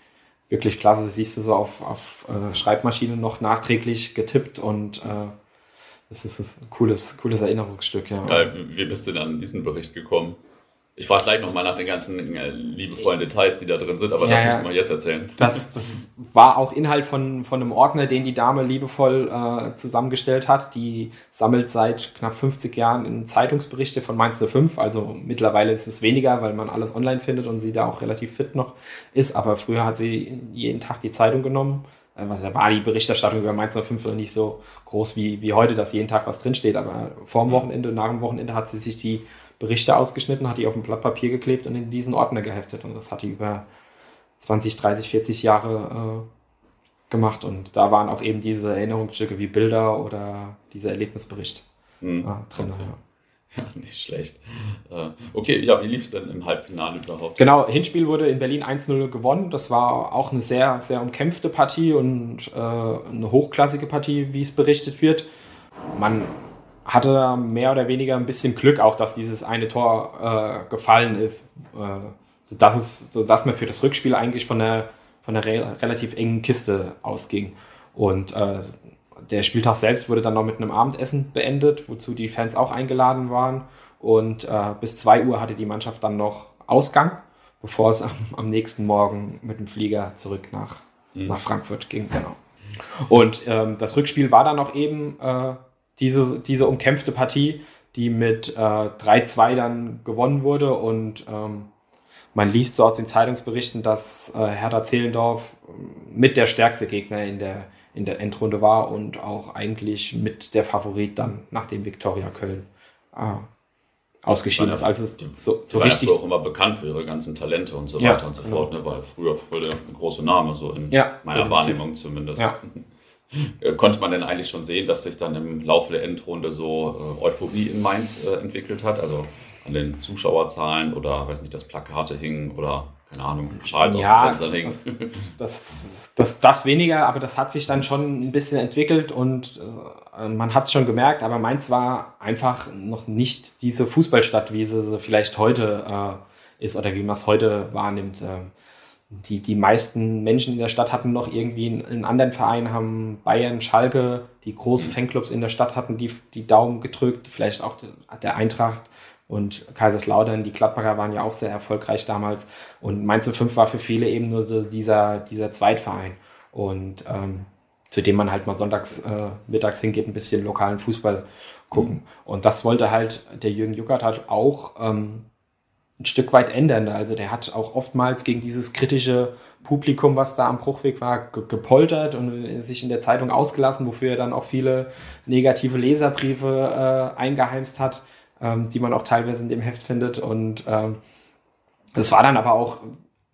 wirklich klasse. Das siehst du so auf, auf äh, Schreibmaschine noch nachträglich getippt und äh, das ist ein cooles, cooles Erinnerungsstück. Ja. Wie bist du dann an diesen Bericht gekommen? Ich frage gleich nochmal nach den ganzen äh, liebevollen Details, die da drin sind, aber ja, das muss man jetzt erzählen. Das, das war auch Inhalt von, von einem Ordner, den die Dame liebevoll äh, zusammengestellt hat. Die sammelt seit knapp 50 Jahren in Zeitungsberichte von Mainz 05. Also mittlerweile ist es weniger, weil man alles online findet und sie da auch relativ fit noch ist. Aber früher hat sie jeden Tag die Zeitung genommen. Äh, da war die Berichterstattung über Mainz 05 noch nicht so groß wie, wie heute, dass jeden Tag was drinsteht. Aber vor dem mhm. Wochenende, nach dem Wochenende hat sie sich die Berichte ausgeschnitten, hat die auf ein Blatt Papier geklebt und in diesen Ordner geheftet. Und das hat die über 20, 30, 40 Jahre äh, gemacht. Und da waren auch eben diese Erinnerungsstücke wie Bilder oder dieser Erlebnisbericht hm. äh, drin. Okay. Ja. Ja, nicht schlecht. Äh, okay, ja, wie lief es denn im Halbfinale überhaupt? Genau, Hinspiel wurde in Berlin 1-0 gewonnen. Das war auch eine sehr, sehr umkämpfte Partie und äh, eine hochklassige Partie, wie es berichtet wird. Man hatte mehr oder weniger ein bisschen Glück auch, dass dieses eine Tor äh, gefallen ist, äh, sodass, es, sodass man für das Rückspiel eigentlich von einer, von einer re relativ engen Kiste ausging. Und äh, der Spieltag selbst wurde dann noch mit einem Abendessen beendet, wozu die Fans auch eingeladen waren. Und äh, bis 2 Uhr hatte die Mannschaft dann noch Ausgang, bevor es am, am nächsten Morgen mit dem Flieger zurück nach, mhm. nach Frankfurt ging. Genau. Und ähm, das Rückspiel war dann auch eben äh, diese, diese umkämpfte Partie, die mit äh, 3-2 dann gewonnen wurde. Und ähm, man liest so aus den Zeitungsberichten, dass äh, Hertha Zehlendorf mit der stärkste Gegner in der, in der Endrunde war und auch eigentlich mit der Favorit dann nach dem Viktoria Köln äh, ausgeschieden ist. Also die, so, so die richtig. auch immer bekannt für ihre ganzen Talente und so ja, weiter und so fort. Ne? War früher voll der große Name, so in ja, meiner definitiv. Wahrnehmung zumindest. Ja. Äh, konnte man denn eigentlich schon sehen, dass sich dann im Laufe der Endrunde so äh, Euphorie in Mainz äh, entwickelt hat? Also an den Zuschauerzahlen oder, weiß nicht, dass Plakate hingen oder keine Ahnung, Schals ja, aus dem Fenster hingen. Das, das, das, das, weniger, aber das hat sich dann schon ein bisschen entwickelt und äh, man hat es schon gemerkt, aber Mainz war einfach noch nicht diese Fußballstadt, wie sie vielleicht heute äh, ist oder wie man es heute wahrnimmt. Die, die meisten Menschen in der Stadt hatten noch irgendwie einen, anderen Verein, haben Bayern, Schalke, die großen mhm. Fanclubs in der Stadt hatten die, die Daumen gedrückt, vielleicht auch der Eintracht und Kaiserslautern, die Gladbacher waren ja auch sehr erfolgreich damals. Und Mainz 05 war für viele eben nur so dieser, dieser Zweitverein. Und ähm, zu dem man halt mal sonntags äh, mittags hingeht, ein bisschen lokalen Fußball gucken. Mhm. Und das wollte halt der Jürgen Juckert halt auch ähm, ein Stück weit ändern. Also der hat auch oftmals gegen dieses kritische Publikum, was da am Bruchweg war, gepoltert und sich in der Zeitung ausgelassen, wofür er dann auch viele negative Leserbriefe äh, eingeheimst hat ähm, die man auch teilweise in dem Heft findet. Und ähm, das war dann aber auch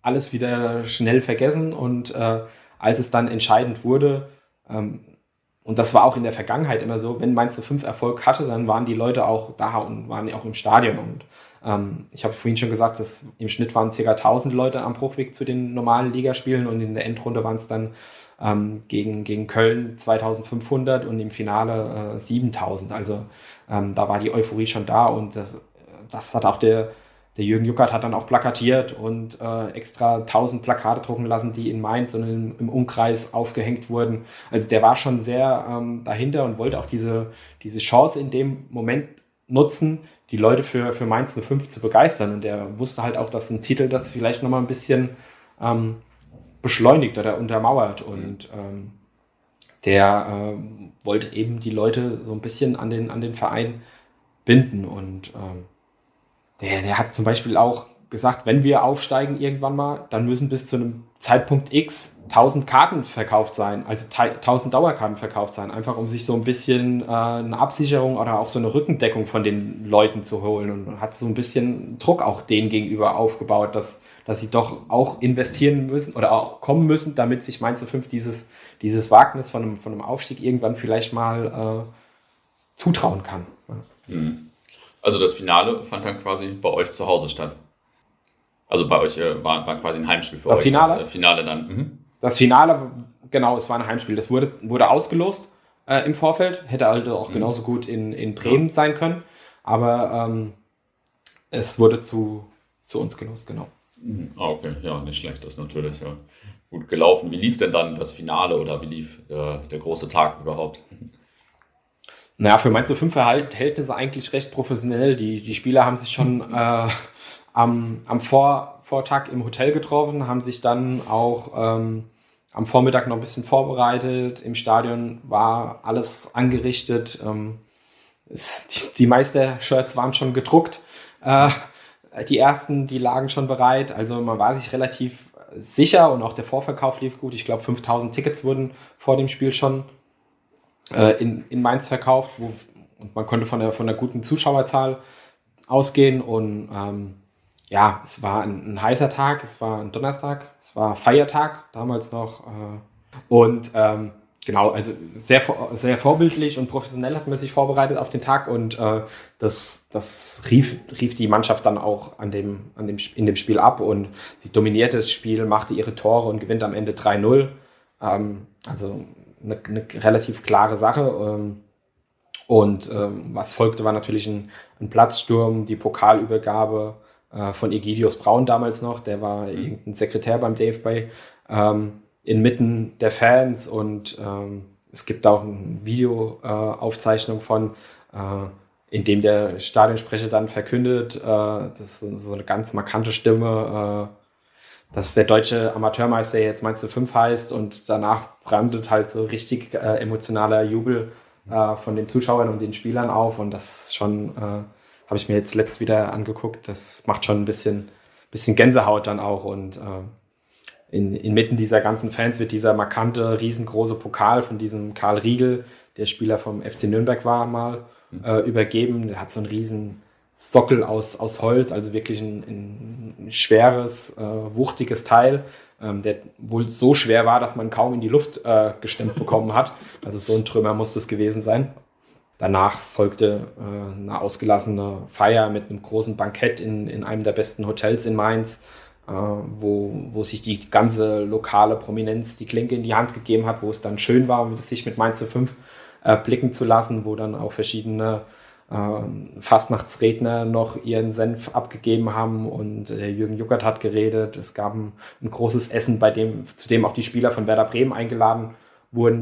alles wieder schnell vergessen. Und äh, als es dann entscheidend wurde, ähm, und das war auch in der Vergangenheit immer so, wenn Mainz 5 Erfolg hatte, dann waren die Leute auch da und waren auch im Stadion. Und ähm, ich habe vorhin schon gesagt, dass im Schnitt waren ca. 1000 Leute am Bruchweg zu den normalen Ligaspielen und in der Endrunde waren es dann ähm, gegen, gegen Köln 2500 und im Finale äh, 7000. Also ähm, da war die Euphorie schon da und das, das hat auch der, der Jürgen Juckert hat dann auch plakatiert und äh, extra 1000 Plakate drucken lassen, die in Mainz und im, im Umkreis aufgehängt wurden. Also der war schon sehr ähm, dahinter und wollte auch diese, diese Chance in dem Moment nutzen, die Leute für, für Mainz 05 zu begeistern. Und der wusste halt auch, dass ein Titel das vielleicht nochmal ein bisschen ähm, beschleunigt oder untermauert. Und ähm, der äh, wollte eben die Leute so ein bisschen an den, an den Verein binden. Und ähm, der, der hat zum Beispiel auch gesagt, wenn wir aufsteigen irgendwann mal, dann müssen bis zu einem Zeitpunkt X 1000 Karten verkauft sein, also 1000 Dauerkarten verkauft sein, einfach um sich so ein bisschen äh, eine Absicherung oder auch so eine Rückendeckung von den Leuten zu holen und hat so ein bisschen Druck auch denen gegenüber aufgebaut, dass, dass sie doch auch investieren müssen oder auch kommen müssen, damit sich Mainz 5 dieses, dieses Wagnis von einem, von einem Aufstieg irgendwann vielleicht mal äh, zutrauen kann. Mhm. Also das Finale fand dann quasi bei euch zu Hause statt. Also bei euch äh, war, war, quasi ein Heimspiel für das euch. Finale? Das äh, Finale dann. Mhm. Das Finale, genau, es war ein Heimspiel. Das wurde, wurde ausgelost äh, im Vorfeld. Hätte also auch mhm. genauso gut in, in Bremen sein können. Aber ähm, es wurde zu, zu uns gelost, genau. Mhm. Ah, okay, ja, nicht schlecht. Das ist natürlich ja, gut gelaufen. Wie lief denn dann das Finale oder wie lief äh, der große Tag überhaupt? Naja, für Mainz 05 Verhältnisse eigentlich recht professionell. Die, die Spieler haben sich schon äh, am, am Vor, Vortag im Hotel getroffen, haben sich dann auch ähm, am Vormittag noch ein bisschen vorbereitet. Im Stadion war alles angerichtet. Ähm, es, die, die Meister-Shirts waren schon gedruckt. Äh, die ersten, die lagen schon bereit. Also man war sich relativ sicher und auch der Vorverkauf lief gut. Ich glaube, 5000 Tickets wurden vor dem Spiel schon äh, in, in Mainz verkauft. Wo, und man konnte von der, von der guten Zuschauerzahl ausgehen und ähm, ja, es war ein, ein, heißer Tag, es war ein Donnerstag, es war Feiertag, damals noch. Äh, und ähm, genau, also sehr, sehr vorbildlich und professionell hat man sich vorbereitet auf den Tag und äh, das, das rief, rief die Mannschaft dann auch an dem, an dem, in dem Spiel ab und sie dominierte das Spiel, machte ihre Tore und gewinnt am Ende 3-0. Ähm, also eine, eine, relativ klare Sache. Ähm, und ähm, was folgte, war natürlich ein, ein Platzsturm, die Pokalübergabe äh, von Egidius Braun damals noch, der war mhm. irgendein Sekretär beim DFB, ähm, inmitten der Fans und ähm, es gibt auch eine Videoaufzeichnung äh, von, in dem der Stadionsprecher dann verkündet, äh, das ist so eine ganz markante Stimme, äh, dass der deutsche Amateurmeister jetzt Mainz 5 heißt und danach brandet halt so richtig äh, emotionaler Jubel äh, von den Zuschauern und den Spielern auf und das schon, äh, habe ich mir jetzt letzt wieder angeguckt, das macht schon ein bisschen, bisschen Gänsehaut dann auch und äh, in, inmitten dieser ganzen Fans wird dieser markante, riesengroße Pokal von diesem Karl Riegel, der Spieler vom FC Nürnberg war, mal mhm. äh, übergeben. Der hat so einen riesen Sockel aus, aus Holz, also wirklich ein, ein schweres, äh, wuchtiges Teil ähm, der wohl so schwer war, dass man kaum in die Luft äh, gestemmt bekommen hat. Also so ein Trümmer muss das gewesen sein. Danach folgte äh, eine ausgelassene Feier mit einem großen Bankett in, in einem der besten Hotels in Mainz, äh, wo, wo sich die ganze lokale Prominenz die Klinke in die Hand gegeben hat, wo es dann schön war, sich mit Mainz 5 äh, blicken zu lassen, wo dann auch verschiedene äh, Fastnachtsredner noch ihren Senf abgegeben haben und der Jürgen Juckert hat geredet. Es gab ein, ein, großes Essen, bei dem, zu dem auch die Spieler von Werder Bremen eingeladen wurden,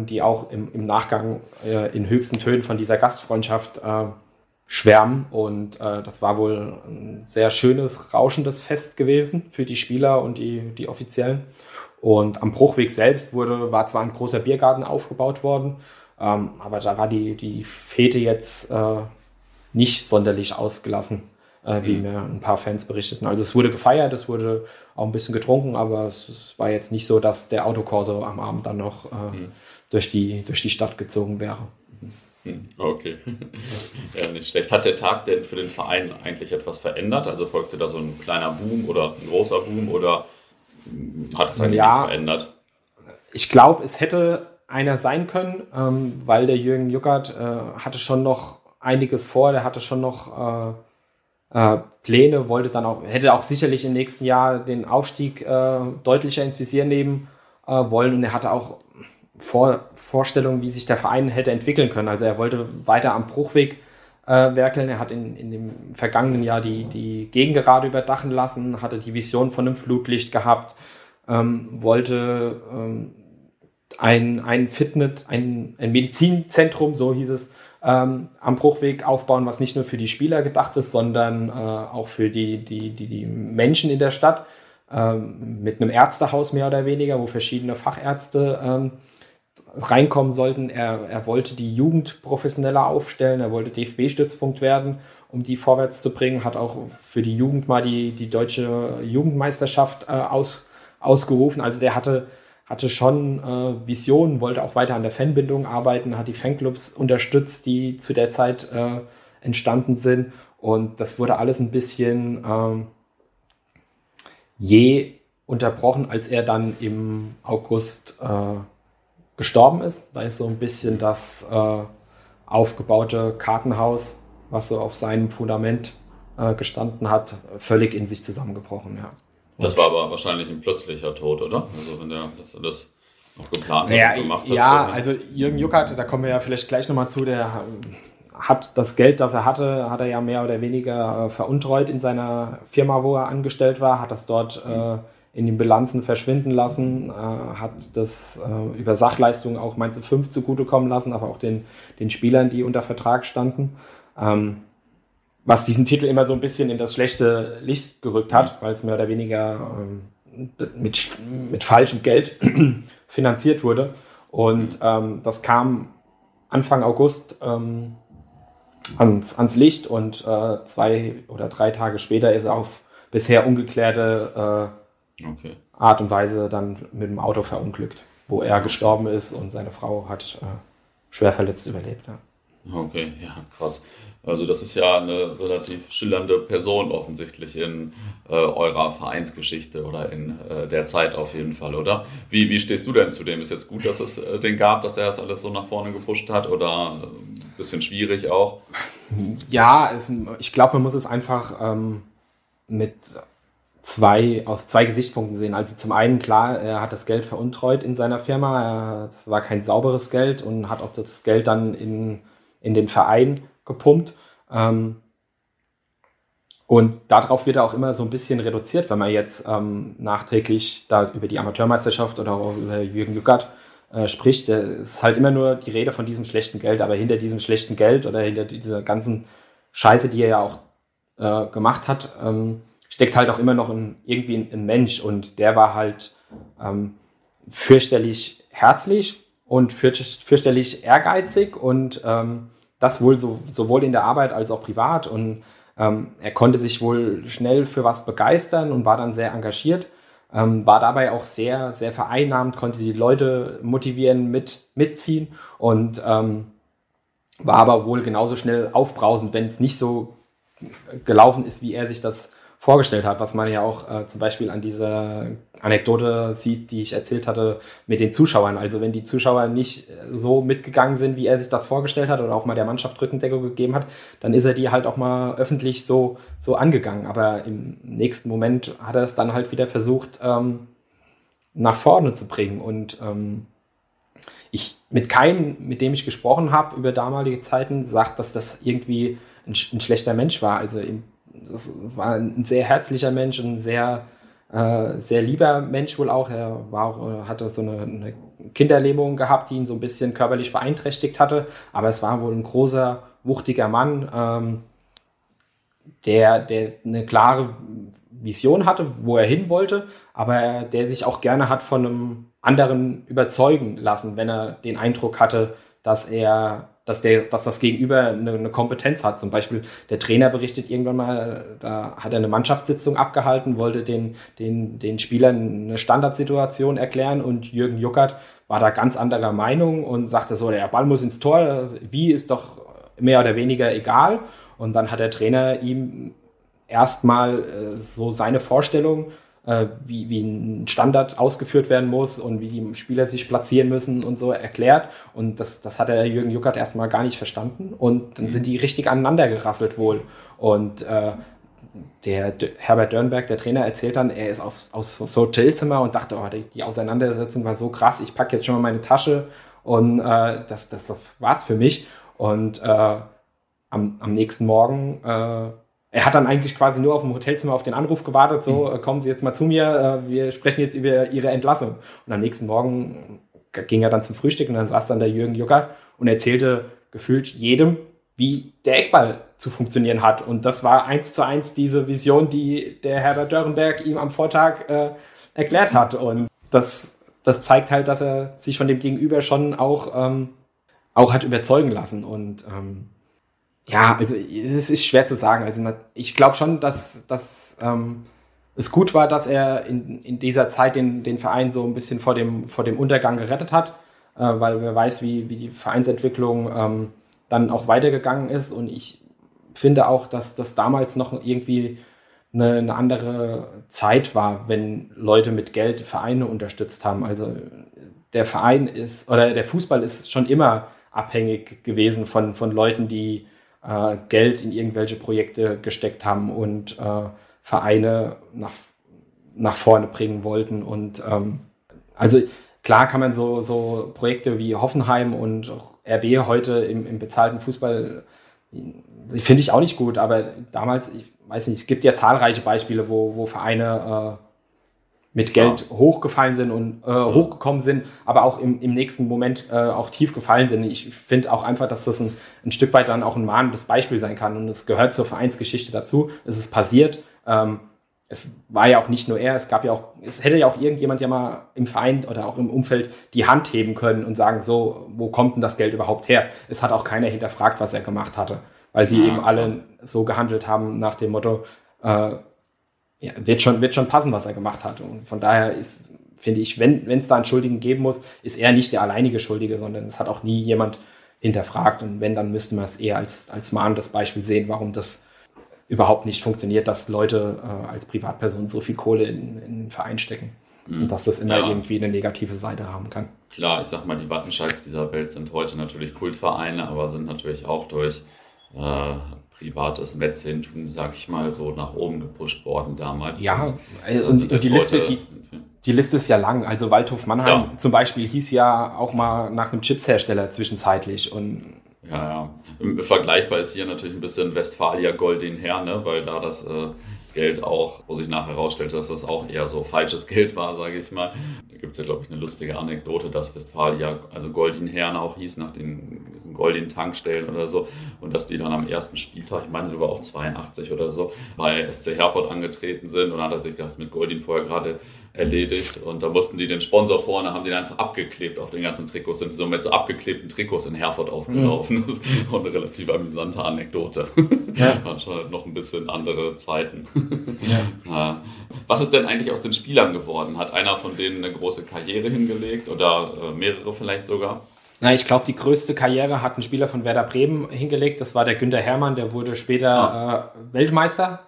die auch im, im Nachgang äh, in höchsten Tönen von dieser Gastfreundschaft äh, schwärmen. Und äh, das war wohl ein sehr schönes, rauschendes Fest gewesen für die Spieler und die, die Offiziellen. Und am Bruchweg selbst wurde, war zwar ein großer Biergarten aufgebaut worden, ähm, aber da war die, die Fete jetzt äh, nicht sonderlich ausgelassen, äh, wie mhm. mir ein paar Fans berichteten. Also es wurde gefeiert, es wurde auch ein bisschen getrunken, aber es, es war jetzt nicht so, dass der Autokorso am Abend dann noch äh, mhm. durch, die, durch die Stadt gezogen wäre. Mhm. Okay, ja, nicht schlecht. Hat der Tag denn für den Verein eigentlich etwas verändert? Also folgte da so ein kleiner Boom oder ein großer Boom oder hat es eigentlich ja, nichts verändert? Ich glaube, es hätte einer sein können, ähm, weil der Jürgen Juckert äh, hatte schon noch einiges vor. Der hatte schon noch äh, Pläne, wollte dann auch, hätte auch sicherlich im nächsten Jahr den Aufstieg äh, deutlicher ins Visier nehmen äh, wollen. Und er hatte auch vor, Vorstellungen, wie sich der Verein hätte entwickeln können. Also er wollte weiter am Bruchweg äh, werkeln. Er hat in, in dem vergangenen Jahr die, die Gegengerade überdachen lassen, hatte die Vision von einem Flutlicht gehabt, ähm, wollte ähm, ein, ein Fitness, ein, ein Medizinzentrum, so hieß es, ähm, am Bruchweg aufbauen, was nicht nur für die Spieler gedacht ist, sondern äh, auch für die, die, die, die Menschen in der Stadt. Ähm, mit einem Ärztehaus mehr oder weniger, wo verschiedene Fachärzte ähm, reinkommen sollten. Er, er wollte die Jugend professioneller aufstellen, er wollte DFB-Stützpunkt werden, um die vorwärts zu bringen, hat auch für die Jugend mal die, die deutsche Jugendmeisterschaft äh, aus, ausgerufen. Also der hatte hatte schon äh, Visionen, wollte auch weiter an der Fanbindung arbeiten, hat die Fanclubs unterstützt, die zu der Zeit äh, entstanden sind. Und das wurde alles ein bisschen ähm, je unterbrochen, als er dann im August äh, gestorben ist. Da ist so ein bisschen das äh, aufgebaute Kartenhaus, was so auf seinem Fundament äh, gestanden hat, völlig in sich zusammengebrochen. Ja. Das war aber wahrscheinlich ein plötzlicher Tod, oder? Also wenn der das alles noch geplant naja, hat gemacht hat. Ja, also Jürgen Juckert, da kommen wir ja vielleicht gleich nochmal zu, der hat das Geld, das er hatte, hat er ja mehr oder weniger äh, veruntreut in seiner Firma, wo er angestellt war, hat das dort äh, in den Bilanzen verschwinden lassen, äh, hat das äh, über Sachleistungen auch Mainz 5 zugutekommen lassen, aber auch den, den Spielern, die unter Vertrag standen. Ähm, was diesen Titel immer so ein bisschen in das schlechte Licht gerückt hat, weil es mehr oder weniger ähm, mit, mit falschem Geld finanziert wurde. Und ähm, das kam Anfang August ähm, ans, ans Licht und äh, zwei oder drei Tage später ist er auf bisher ungeklärte äh, okay. Art und Weise dann mit dem Auto verunglückt, wo er gestorben ist und seine Frau hat äh, schwer verletzt überlebt. Ja. Okay, ja, krass. Also das ist ja eine relativ schillernde Person offensichtlich in äh, eurer Vereinsgeschichte oder in äh, der Zeit auf jeden Fall, oder? Wie, wie stehst du denn zu dem? Ist jetzt gut, dass es äh, den gab, dass er das alles so nach vorne gepusht hat oder ein äh, bisschen schwierig auch? Ja, es, ich glaube, man muss es einfach ähm, mit zwei, aus zwei Gesichtspunkten sehen. Also zum einen, klar, er hat das Geld veruntreut in seiner Firma. Es war kein sauberes Geld und hat auch das Geld dann in, in den Verein gepumpt. Ähm, und darauf wird er auch immer so ein bisschen reduziert, wenn man jetzt ähm, nachträglich da über die Amateurmeisterschaft oder auch über Jürgen Jückert äh, spricht. Es ist halt immer nur die Rede von diesem schlechten Geld, aber hinter diesem schlechten Geld oder hinter dieser ganzen Scheiße, die er ja auch äh, gemacht hat, ähm, steckt halt auch immer noch ein, irgendwie ein, ein Mensch und der war halt ähm, fürchterlich herzlich und fürchterlich ehrgeizig und ähm, das wohl so, sowohl in der Arbeit als auch privat. Und ähm, er konnte sich wohl schnell für was begeistern und war dann sehr engagiert. Ähm, war dabei auch sehr, sehr vereinnahmt, konnte die Leute motivieren, mit, mitziehen und ähm, war aber wohl genauso schnell aufbrausend, wenn es nicht so gelaufen ist, wie er sich das vorgestellt hat, was man ja auch äh, zum Beispiel an dieser Anekdote sieht, die ich erzählt hatte mit den Zuschauern. Also wenn die Zuschauer nicht so mitgegangen sind, wie er sich das vorgestellt hat oder auch mal der Mannschaft Rückendeckung gegeben hat, dann ist er die halt auch mal öffentlich so, so angegangen. Aber im nächsten Moment hat er es dann halt wieder versucht, ähm, nach vorne zu bringen. Und ähm, ich mit keinem, mit dem ich gesprochen habe über damalige Zeiten, sagt, dass das irgendwie ein, ein schlechter Mensch war. Also im das war ein sehr herzlicher Mensch, ein sehr, äh, sehr lieber Mensch wohl auch. Er war auch, äh, hatte so eine, eine Kinderlähmung gehabt, die ihn so ein bisschen körperlich beeinträchtigt hatte. Aber es war wohl ein großer, wuchtiger Mann, ähm, der, der eine klare Vision hatte, wo er hin wollte, aber der sich auch gerne hat von einem anderen überzeugen lassen, wenn er den Eindruck hatte, dass er dass, der, dass das Gegenüber eine, eine, Kompetenz hat. Zum Beispiel der Trainer berichtet irgendwann mal, da hat er eine Mannschaftssitzung abgehalten, wollte den, den, den Spielern eine Standardsituation erklären und Jürgen Juckert war da ganz anderer Meinung und sagte so, der Ball muss ins Tor, wie ist doch mehr oder weniger egal. Und dann hat der Trainer ihm erstmal äh, so seine Vorstellung äh, wie, wie ein Standard ausgeführt werden muss und wie die Spieler sich platzieren müssen und so erklärt. Und das, das hat der Jürgen Juckert erstmal gar nicht verstanden. Und dann sind die richtig aneinander gerasselt wohl. Und äh, der Herbert Dörnberg, der Trainer, erzählt dann, er ist aufs, aufs, aufs Hotelzimmer und dachte, oh, die, die, Auseinandersetzung war so krass, ich packe jetzt schon mal meine Tasche und äh, das, das, das war's für mich. Und äh, am, am nächsten Morgen äh, er hat dann eigentlich quasi nur auf dem Hotelzimmer auf den Anruf gewartet, so, mhm. kommen Sie jetzt mal zu mir, äh, wir sprechen jetzt über Ihre Entlassung. Und am nächsten Morgen ging er dann zum Frühstück und dann saß dann der Jürgen Jucker und erzählte gefühlt jedem, wie der Eckball zu funktionieren hat. Und das war eins zu eins diese Vision, die der Herbert Dörrenberg ihm am Vortag äh, erklärt hat. Und das, das zeigt halt, dass er sich von dem Gegenüber schon auch, ähm, auch hat überzeugen lassen. Und ähm, ja, also es ist schwer zu sagen. Also ich glaube schon, dass, dass ähm, es gut war, dass er in, in dieser Zeit den, den Verein so ein bisschen vor dem, vor dem Untergang gerettet hat, äh, weil wer weiß, wie, wie die Vereinsentwicklung ähm, dann auch weitergegangen ist. Und ich finde auch, dass das damals noch irgendwie eine, eine andere Zeit war, wenn Leute mit Geld Vereine unterstützt haben. Also der Verein ist, oder der Fußball ist schon immer abhängig gewesen von, von Leuten, die äh, Geld in irgendwelche Projekte gesteckt haben und äh, Vereine nach, nach vorne bringen wollten. Und ähm, also klar kann man so, so Projekte wie Hoffenheim und RB heute im, im bezahlten Fußball, finde ich auch nicht gut, aber damals, ich weiß nicht, es gibt ja zahlreiche Beispiele, wo, wo Vereine äh, mit Geld ja. hochgefallen sind und äh, mhm. hochgekommen sind, aber auch im, im nächsten Moment äh, auch tief gefallen sind. Ich finde auch einfach, dass das ein, ein Stück weit dann auch ein mahnendes Beispiel sein kann und es gehört zur Vereinsgeschichte dazu. Es ist passiert. Ähm, es war ja auch nicht nur er, es gab ja auch, es hätte ja auch irgendjemand ja mal im Verein oder auch im Umfeld die Hand heben können und sagen, so, wo kommt denn das Geld überhaupt her? Es hat auch keiner hinterfragt, was er gemacht hatte, weil sie ja, eben alle so gehandelt haben nach dem Motto, äh, ja, wird, schon, wird schon passen, was er gemacht hat. Und von daher ist, finde ich, wenn es da einen Schuldigen geben muss, ist er nicht der alleinige Schuldige, sondern es hat auch nie jemand hinterfragt. Und wenn, dann müsste man es eher als, als mahnendes Beispiel sehen, warum das überhaupt nicht funktioniert, dass Leute äh, als Privatperson so viel Kohle in, in einen Verein stecken. Mhm. Und dass das immer ja. irgendwie eine negative Seite haben kann. Klar, ich sag mal, die Wattenscheids dieser Welt sind heute natürlich Kultvereine, aber sind natürlich auch durch äh, privates Mäzentum, sag ich mal, so nach oben gepusht worden damals. Ja, und, und, und die Liste, die, die Liste ist ja lang. Also Waldhof Mannheim ja. zum Beispiel hieß ja auch mal nach einem Chipshersteller zwischenzeitlich. Und ja, ja. Vergleichbar ist hier natürlich ein bisschen Westfalia Goldin her, ne? weil da das äh, Geld auch, wo sich nachher herausstellte, dass das auch eher so falsches Geld war, sage ich mal. Da gibt es ja, glaube ich, eine lustige Anekdote, dass Westfalia, also Goldin Herren auch hieß, nach den diesen Goldin Tankstellen oder so. Und dass die dann am ersten Spieltag, ich meine sogar auch 82 oder so, bei SC Herford angetreten sind. Und dann hat er sich das mit Goldin vorher gerade erledigt. Und da mussten die den Sponsor vorne, haben den einfach abgeklebt auf den ganzen Trikots, sind so mit so abgeklebten Trikots in Herford aufgelaufen. Mhm. Das ist auch eine relativ amüsante Anekdote. Ja. Anscheinend noch ein bisschen andere Zeiten. Ja. Was ist denn eigentlich aus den Spielern geworden? Hat einer von denen eine große Karriere hingelegt oder äh, mehrere vielleicht sogar? Na, ich glaube, die größte Karriere hat ein Spieler von Werder Bremen hingelegt. Das war der Günter Hermann, der wurde später ah. äh, Weltmeister.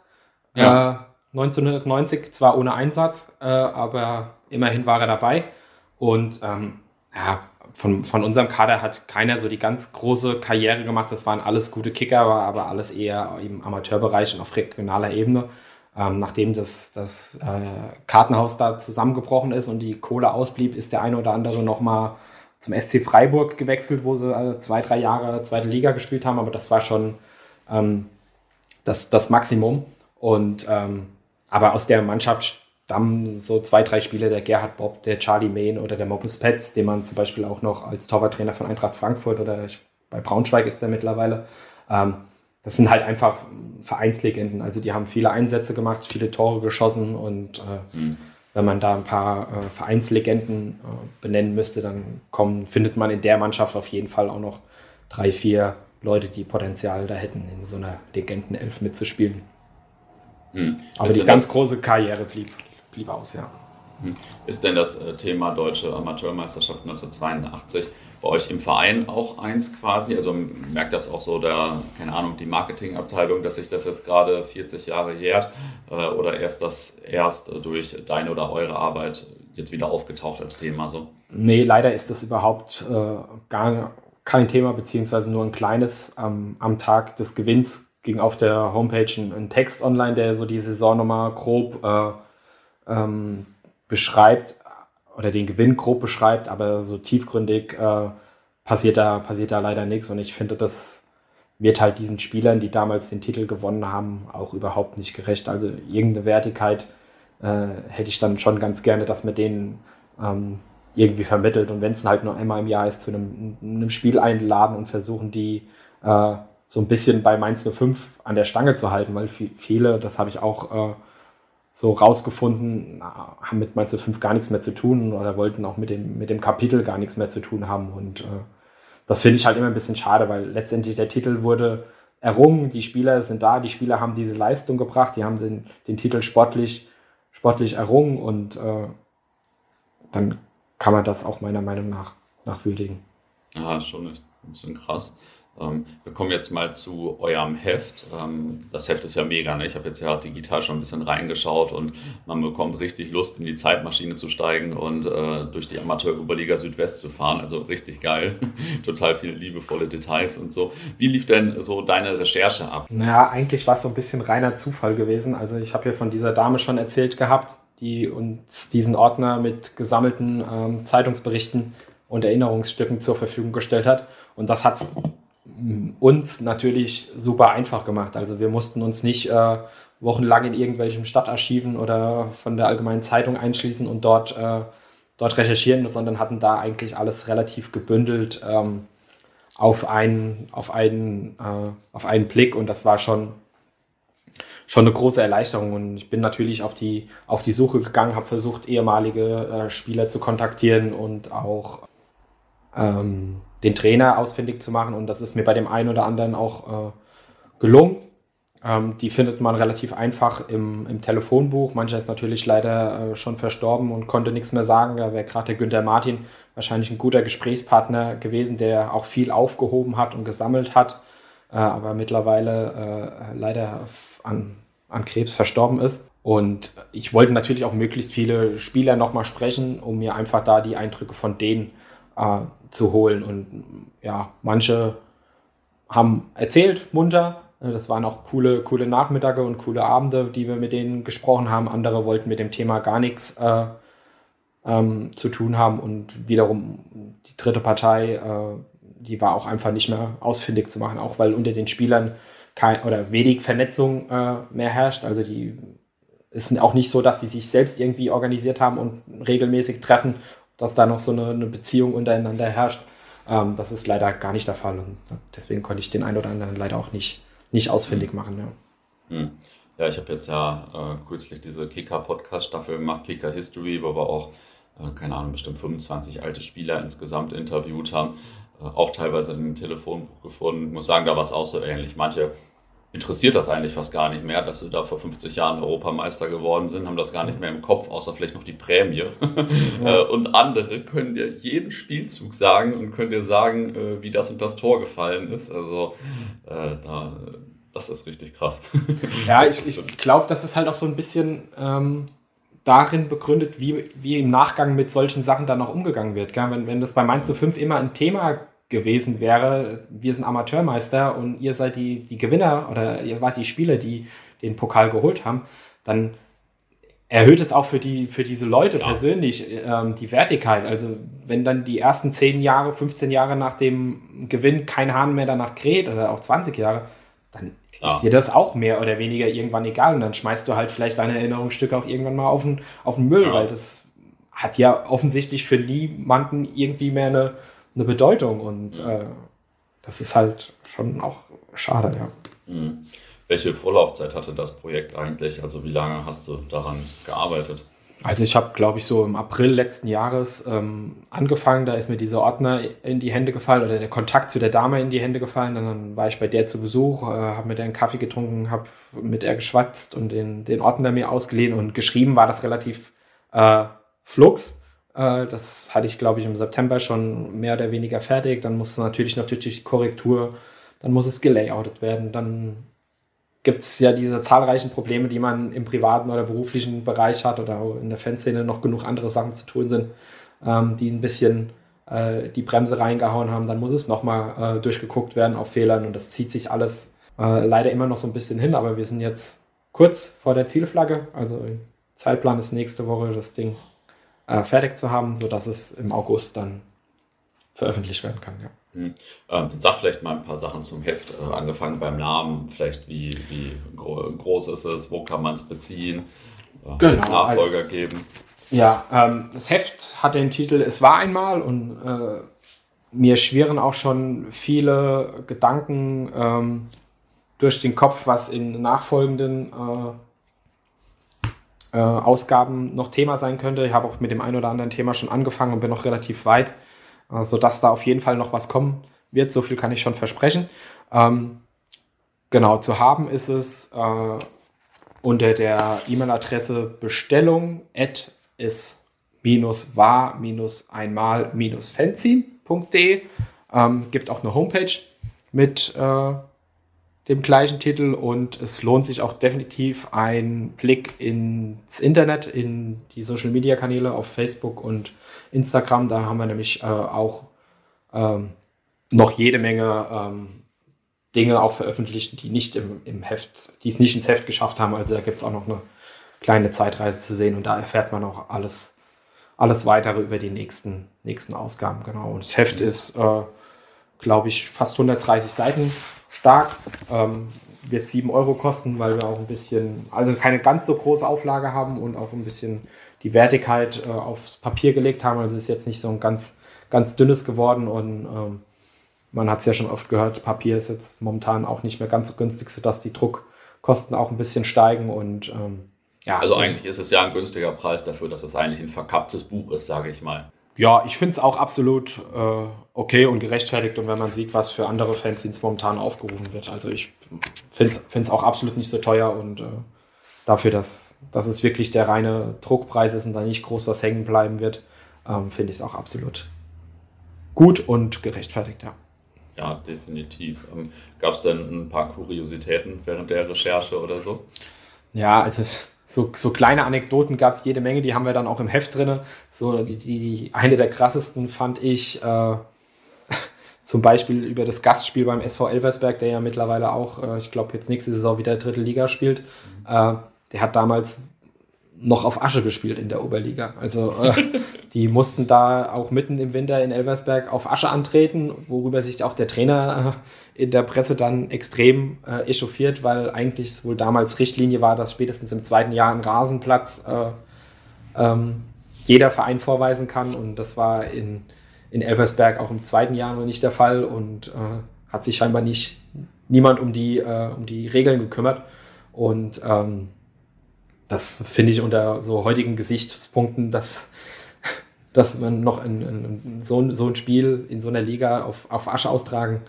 Ja. Äh, 1990, zwar ohne Einsatz, äh, aber immerhin war er dabei. Und ähm, ja, von, von unserem Kader hat keiner so die ganz große Karriere gemacht. Das waren alles gute Kicker, aber alles eher im Amateurbereich und auf regionaler Ebene. Ähm, nachdem das, das äh, Kartenhaus da zusammengebrochen ist und die Kohle ausblieb, ist der eine oder andere nochmal zum SC Freiburg gewechselt, wo sie äh, zwei, drei Jahre zweite Liga gespielt haben. Aber das war schon ähm, das, das Maximum. Und ähm, aber aus der Mannschaft stammen so zwei, drei Spieler, der Gerhard Bob, der Charlie Main oder der Moppes Petz, den man zum Beispiel auch noch als Torwarttrainer von Eintracht Frankfurt oder bei Braunschweig ist der mittlerweile. Ähm, das sind halt einfach Vereinslegenden. Also die haben viele Einsätze gemacht, viele Tore geschossen und äh, mhm. wenn man da ein paar äh, Vereinslegenden äh, benennen müsste, dann kommen, findet man in der Mannschaft auf jeden Fall auch noch drei, vier Leute, die Potenzial da hätten, in so einer Legendenelf mitzuspielen. Hm. Aber die ganz große Karriere blieb, blieb aus, ja. Hm. Ist denn das äh, Thema Deutsche Amateurmeisterschaft 1982 bei euch im Verein auch eins quasi? Also merkt das auch so der, keine Ahnung, die Marketingabteilung, dass sich das jetzt gerade 40 Jahre jährt äh, oder erst das erst durch deine oder eure Arbeit jetzt wieder aufgetaucht als Thema so? Nee, leider ist das überhaupt äh, gar kein Thema, beziehungsweise nur ein kleines. Ähm, am Tag des Gewinns ging auf der Homepage ein, ein Text online, der so die Saison nochmal grob äh, ähm, beschreibt oder den Gewinn grob beschreibt, aber so tiefgründig äh, passiert, da, passiert da leider nichts. Und ich finde, das wird halt diesen Spielern, die damals den Titel gewonnen haben, auch überhaupt nicht gerecht. Also irgendeine Wertigkeit äh, hätte ich dann schon ganz gerne, dass man denen ähm, irgendwie vermittelt. Und wenn es halt nur einmal im Jahr ist, zu einem, einem Spiel einladen und versuchen, die äh, so ein bisschen bei Mainz 05 an der Stange zu halten, weil viele, das habe ich auch äh, so rausgefunden, haben mit Mainz 05 gar nichts mehr zu tun oder wollten auch mit dem, mit dem Kapitel gar nichts mehr zu tun haben. Und äh, das finde ich halt immer ein bisschen schade, weil letztendlich der Titel wurde errungen, die Spieler sind da, die Spieler haben diese Leistung gebracht, die haben den, den Titel sportlich, sportlich errungen und äh, dann kann man das auch meiner Meinung nach nachwürdigen. Ja, schon ein bisschen krass. Ähm, wir kommen jetzt mal zu eurem Heft. Ähm, das Heft ist ja mega. Ne? Ich habe jetzt ja digital schon ein bisschen reingeschaut und man bekommt richtig Lust, in die Zeitmaschine zu steigen und äh, durch die Amateur-Oberliga Südwest zu fahren. Also richtig geil. Total viele liebevolle Details und so. Wie lief denn so deine Recherche ab? Naja, eigentlich war es so ein bisschen reiner Zufall gewesen. Also ich habe ja von dieser Dame schon erzählt gehabt, die uns diesen Ordner mit gesammelten ähm, Zeitungsberichten und Erinnerungsstücken zur Verfügung gestellt hat. Und das hat uns natürlich super einfach gemacht. Also wir mussten uns nicht äh, wochenlang in irgendwelchen Stadtarchiven oder von der allgemeinen Zeitung einschließen und dort, äh, dort recherchieren, sondern hatten da eigentlich alles relativ gebündelt ähm, auf, einen, auf, einen, äh, auf einen Blick und das war schon, schon eine große Erleichterung. Und ich bin natürlich auf die, auf die Suche gegangen, habe versucht, ehemalige äh, Spieler zu kontaktieren und auch ähm, den Trainer ausfindig zu machen. Und das ist mir bei dem einen oder anderen auch äh, gelungen. Ähm, die findet man relativ einfach im, im Telefonbuch. Mancher ist natürlich leider äh, schon verstorben und konnte nichts mehr sagen. Da wäre gerade der Günther Martin wahrscheinlich ein guter Gesprächspartner gewesen, der auch viel aufgehoben hat und gesammelt hat, äh, aber mittlerweile äh, leider an, an Krebs verstorben ist. Und ich wollte natürlich auch möglichst viele Spieler nochmal sprechen, um mir einfach da die Eindrücke von denen äh, zu holen. Und ja, manche haben erzählt, munter. Das waren auch coole, coole Nachmittage und coole Abende, die wir mit denen gesprochen haben. Andere wollten mit dem Thema gar nichts äh, ähm, zu tun haben. Und wiederum die dritte Partei, äh, die war auch einfach nicht mehr ausfindig zu machen, auch weil unter den Spielern kein oder wenig Vernetzung äh, mehr herrscht. Also die ist auch nicht so, dass die sich selbst irgendwie organisiert haben und regelmäßig treffen, dass da noch so eine, eine Beziehung untereinander herrscht. Ähm, das ist leider gar nicht der Fall und deswegen konnte ich den einen oder anderen leider auch nicht, nicht ausfindig machen. Ja, hm. ja ich habe jetzt ja äh, kürzlich diese Kicker-Podcast-Staffel gemacht, Kicker History, wo wir auch, äh, keine Ahnung, bestimmt 25 alte Spieler insgesamt interviewt haben. Äh, auch teilweise in einem Telefonbuch gefunden. Ich muss sagen, da war es auch so ähnlich. Manche interessiert das eigentlich fast gar nicht mehr, dass sie da vor 50 Jahren Europameister geworden sind, haben das gar nicht mehr im Kopf, außer vielleicht noch die Prämie. Ja. Äh, und andere können dir jeden Spielzug sagen und können dir sagen, äh, wie das und das Tor gefallen ist. Also äh, da, das ist richtig krass. Ja, ich, ich glaube, das ist halt auch so ein bisschen ähm, darin begründet, wie, wie im Nachgang mit solchen Sachen dann auch umgegangen wird. Gell? Wenn, wenn das bei Mainz 5 immer ein Thema gewesen wäre, wir sind Amateurmeister und ihr seid die, die Gewinner oder ihr wart die Spieler, die den Pokal geholt haben, dann erhöht es auch für, die, für diese Leute Klar. persönlich ähm, die Wertigkeit. Also wenn dann die ersten 10 Jahre, 15 Jahre nach dem Gewinn kein Hahn mehr danach kräht oder auch 20 Jahre, dann Klar. ist dir das auch mehr oder weniger irgendwann egal und dann schmeißt du halt vielleicht deine Erinnerungsstücke auch irgendwann mal auf den, auf den Müll, ja. weil das hat ja offensichtlich für niemanden irgendwie mehr eine eine Bedeutung und äh, das ist halt schon auch schade, ja. Mhm. Welche Vorlaufzeit hatte das Projekt eigentlich? Also wie lange hast du daran gearbeitet? Also ich habe, glaube ich, so im April letzten Jahres ähm, angefangen, da ist mir dieser Ordner in die Hände gefallen oder der Kontakt zu der Dame in die Hände gefallen. Dann war ich bei der zu Besuch, äh, habe mit der einen Kaffee getrunken, habe mit der geschwatzt und den, den Ordner mir ausgeliehen und geschrieben war das relativ äh, flux. Äh, das hatte ich, glaube ich, im September schon mehr oder weniger fertig. Dann muss natürlich natürlich Korrektur, dann muss es gelayoutet werden. Dann gibt es ja diese zahlreichen Probleme, die man im privaten oder beruflichen Bereich hat oder in der Fanszene noch genug andere Sachen zu tun sind, ähm, die ein bisschen äh, die Bremse reingehauen haben. Dann muss es nochmal äh, durchgeguckt werden auf Fehlern und das zieht sich alles leider immer noch so ein bisschen hin, aber wir sind jetzt kurz vor der Zielflagge. Also Zeitplan ist nächste Woche das Ding äh, fertig zu haben, sodass es im August dann veröffentlicht werden kann. Ja. Hm. Ähm, sag vielleicht mal ein paar Sachen zum Heft, äh, angefangen beim Namen, vielleicht wie, wie gro groß ist es, wo kann man es beziehen, äh, genau, Nachfolger also, geben. Ja, ähm, das Heft hat den Titel Es war einmal und äh, mir schwirren auch schon viele Gedanken ähm, durch den Kopf, was in nachfolgenden äh, Ausgaben noch Thema sein könnte. Ich habe auch mit dem einen oder anderen Thema schon angefangen und bin noch relativ weit, äh, sodass da auf jeden Fall noch was kommen wird. So viel kann ich schon versprechen. Ähm, genau, zu haben ist es äh, unter der E-Mail-Adresse Bestellung at minus war einmal fanzine.de. Ähm, gibt auch eine Homepage mit dem gleichen Titel und es lohnt sich auch definitiv ein Blick ins Internet, in die Social Media Kanäle auf Facebook und Instagram. Da haben wir nämlich äh, auch ähm, noch jede Menge ähm, Dinge auch veröffentlicht, die nicht im, im Heft, die es nicht ins Heft geschafft haben. Also da gibt es auch noch eine kleine Zeitreise zu sehen und da erfährt man auch alles, alles weitere über die nächsten, nächsten Ausgaben. Genau. Und das Heft ist, äh, glaube ich, fast 130 Seiten stark. Ähm, wird 7 Euro kosten, weil wir auch ein bisschen, also keine ganz so große Auflage haben und auch ein bisschen die Wertigkeit äh, aufs Papier gelegt haben. Also ist jetzt nicht so ein ganz, ganz dünnes geworden und ähm, man hat es ja schon oft gehört, Papier ist jetzt momentan auch nicht mehr ganz so günstig, sodass die Druckkosten auch ein bisschen steigen und ähm, ja. Also eigentlich ist es ja ein günstiger Preis dafür, dass es eigentlich ein verkapptes Buch ist, sage ich mal. Ja, ich finde es auch absolut äh, okay und gerechtfertigt. Und wenn man sieht, was für andere Fanzines momentan aufgerufen wird. Also ich finde es auch absolut nicht so teuer und äh, dafür, dass, dass es wirklich der reine Druckpreis ist und da nicht groß was hängen bleiben wird, ähm, finde ich es auch absolut gut und gerechtfertigt, ja. Ja, definitiv. Ähm, Gab es denn ein paar Kuriositäten während der Recherche oder so? Ja, also so, so kleine Anekdoten gab es jede Menge, die haben wir dann auch im Heft drin. So, die, die, eine der krassesten fand ich äh, zum Beispiel über das Gastspiel beim SV Elversberg, der ja mittlerweile auch, äh, ich glaube, jetzt nächste Saison wieder dritte Liga spielt. Mhm. Äh, der hat damals noch auf Asche gespielt in der Oberliga. Also äh, die mussten da auch mitten im Winter in Elversberg auf Asche antreten, worüber sich auch der Trainer äh, in der Presse dann extrem äh, echauffiert, weil eigentlich wohl damals Richtlinie war, dass spätestens im zweiten Jahr ein Rasenplatz äh, ähm, jeder Verein vorweisen kann. Und das war in, in Elversberg auch im zweiten Jahr noch nicht der Fall und äh, hat sich scheinbar nicht niemand um die, äh, um die Regeln gekümmert. Und ähm, das finde ich unter so heutigen Gesichtspunkten, dass, dass man noch in, in so, so, ein Spiel in so einer Liga auf, auf Asche austragen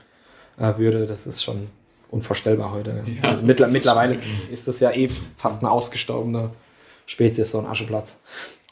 äh, würde, das ist schon unvorstellbar heute. Ja, also mittler, mittlerweile ist, ist das ja eh fast eine ausgestorbene Spezies, so ein Ascheplatz.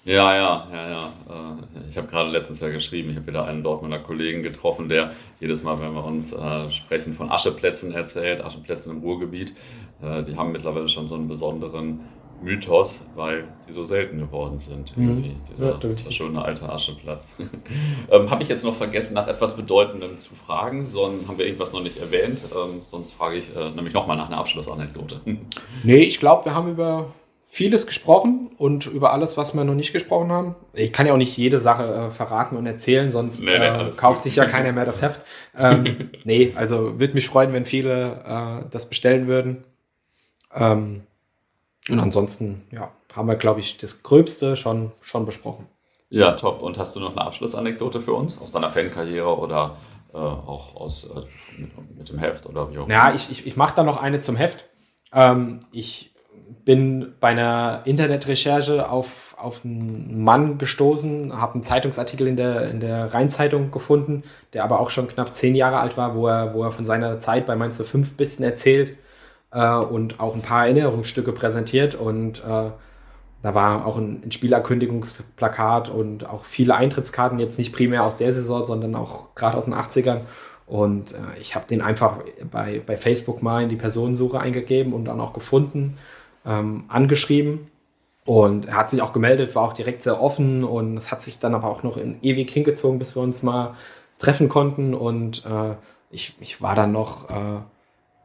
Ja, ja, ja, ja. Äh, ich habe gerade letztes Jahr geschrieben, ich habe wieder einen Dortmunder Kollegen getroffen, der jedes Mal, wenn wir uns äh, sprechen, von Ascheplätzen erzählt, Ascheplätzen im Ruhrgebiet. Äh, die haben mittlerweile schon so einen besonderen Mythos, weil sie so selten geworden sind. Mhm. Irgendwie. Dieser, ja, dieser schöne alte Ascheplatz. ähm, Habe ich jetzt noch vergessen, nach etwas Bedeutendem zu fragen? Sonst haben wir irgendwas noch nicht erwähnt. Ähm, sonst frage ich äh, nämlich nochmal nach einer Abschlussanekdote. nee, ich glaube, wir haben über vieles gesprochen und über alles, was wir noch nicht gesprochen haben. Ich kann ja auch nicht jede Sache äh, verraten und erzählen, sonst nee, nee, äh, kauft gut. sich ja keiner mehr das Heft. Ähm, nee, also würde mich freuen, wenn viele äh, das bestellen würden. Ähm, und ansonsten, ja, haben wir, glaube ich, das Gröbste schon, schon besprochen. Ja, top. Und hast du noch eine Abschlussanekdote für uns aus deiner Fankarriere oder äh, auch aus, äh, mit, mit, dem Heft oder wie auch immer? Ja, ich, ich, ich mache da noch eine zum Heft. Ähm, ich bin bei einer Internetrecherche auf, auf einen Mann gestoßen, habe einen Zeitungsartikel in der, in der Rheinzeitung gefunden, der aber auch schon knapp zehn Jahre alt war, wo er, wo er von seiner Zeit bei Mainz 05 ein bisschen erzählt äh, und auch ein paar Erinnerungsstücke präsentiert. Und äh, da war auch ein, ein Spielerkündigungsplakat und auch viele Eintrittskarten, jetzt nicht primär aus der Saison, sondern auch gerade aus den 80ern. Und äh, ich habe den einfach bei, bei Facebook mal in die Personensuche eingegeben und dann auch gefunden, ähm, angeschrieben. Und er hat sich auch gemeldet, war auch direkt sehr offen und es hat sich dann aber auch noch in ewig hingezogen, bis wir uns mal treffen konnten. Und äh, ich, ich war dann noch äh,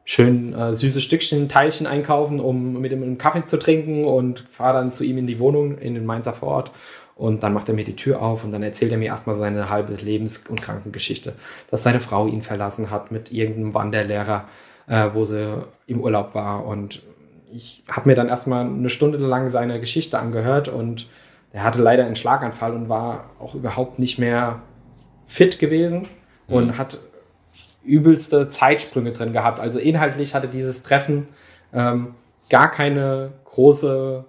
schön äh, süße Stückchen, Teilchen einkaufen, um mit ihm einen Kaffee zu trinken und fahre dann zu ihm in die Wohnung in den Mainzer Vorort. Und dann macht er mir die Tür auf und dann erzählt er mir erstmal seine halbe Lebens- und Krankengeschichte, dass seine Frau ihn verlassen hat mit irgendeinem Wanderlehrer, äh, wo sie im Urlaub war. Und ich habe mir dann erstmal eine Stunde lang seine Geschichte angehört und er hatte leider einen Schlaganfall und war auch überhaupt nicht mehr fit gewesen und mhm. hat übelste Zeitsprünge drin gehabt. Also inhaltlich hatte dieses Treffen ähm, gar keine große,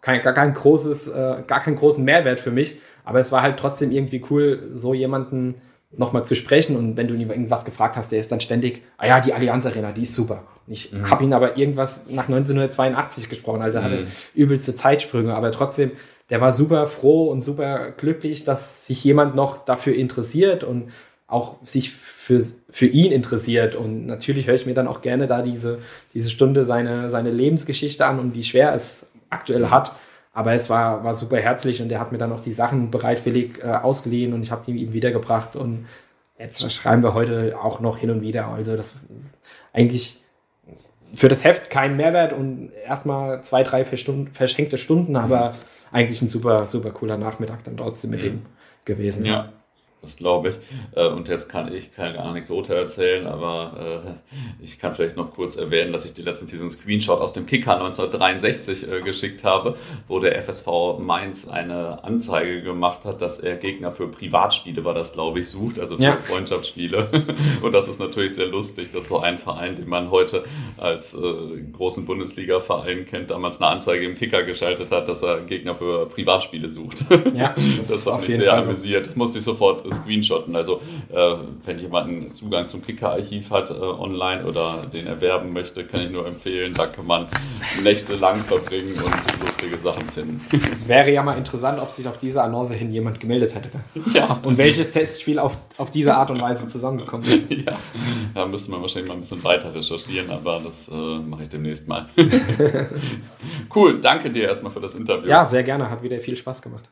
kein, gar kein großes, äh, gar keinen großen Mehrwert für mich. Aber es war halt trotzdem irgendwie cool, so jemanden nochmal zu sprechen. Und wenn du ihn irgendwas gefragt hast, der ist dann ständig, ah ja, die Allianz Arena, die ist super. Ich mhm. habe ihn aber irgendwas nach 1982 gesprochen, also er hatte mhm. übelste Zeitsprünge. Aber trotzdem, der war super froh und super glücklich, dass sich jemand noch dafür interessiert und auch sich für, für ihn interessiert. Und natürlich höre ich mir dann auch gerne da diese, diese Stunde seine, seine Lebensgeschichte an und wie schwer es aktuell hat. Aber es war, war super herzlich und er hat mir dann auch die Sachen bereitwillig äh, ausgeliehen und ich habe die ihm wiedergebracht. Und jetzt schreiben wir heute auch noch hin und wieder. Also das eigentlich für das Heft kein Mehrwert und erstmal zwei, drei verschenkte Stunden, aber eigentlich ein super, super cooler Nachmittag dann trotzdem mit mhm. ihm gewesen. Ja. Das glaube ich. Äh, und jetzt kann ich keine Anekdote erzählen, aber äh, ich kann vielleicht noch kurz erwähnen, dass ich die letzten Season Screenshot aus dem Kicker 1963 äh, geschickt habe, wo der FSV Mainz eine Anzeige gemacht hat, dass er Gegner für Privatspiele, war das glaube ich, sucht, also für ja. Freundschaftsspiele. Und das ist natürlich sehr lustig, dass so ein Verein, den man heute als großen Bundesliga-Verein kennt, damals eine Anzeige im Kicker geschaltet hat, dass er Gegner für Privatspiele sucht. Ja, das, das hat mich sehr amüsiert. Das musste ich sofort screenshotten. Also äh, wenn jemand einen Zugang zum Kicker-Archiv hat äh, online oder den erwerben möchte, kann ich nur empfehlen. Da kann man Nächte lang verbringen und lustige Sachen finden. Wäre ja mal interessant, ob sich auf diese Annonce hin jemand gemeldet hätte. Ja. Und welches Testspiel auf, auf diese Art und Weise zusammengekommen ist. Ja, da müsste man wahrscheinlich mal ein bisschen weiter recherchieren, aber das äh, mache ich demnächst mal. cool, danke dir erstmal für das Interview. Ja, sehr gerne. Hat wieder viel Spaß gemacht.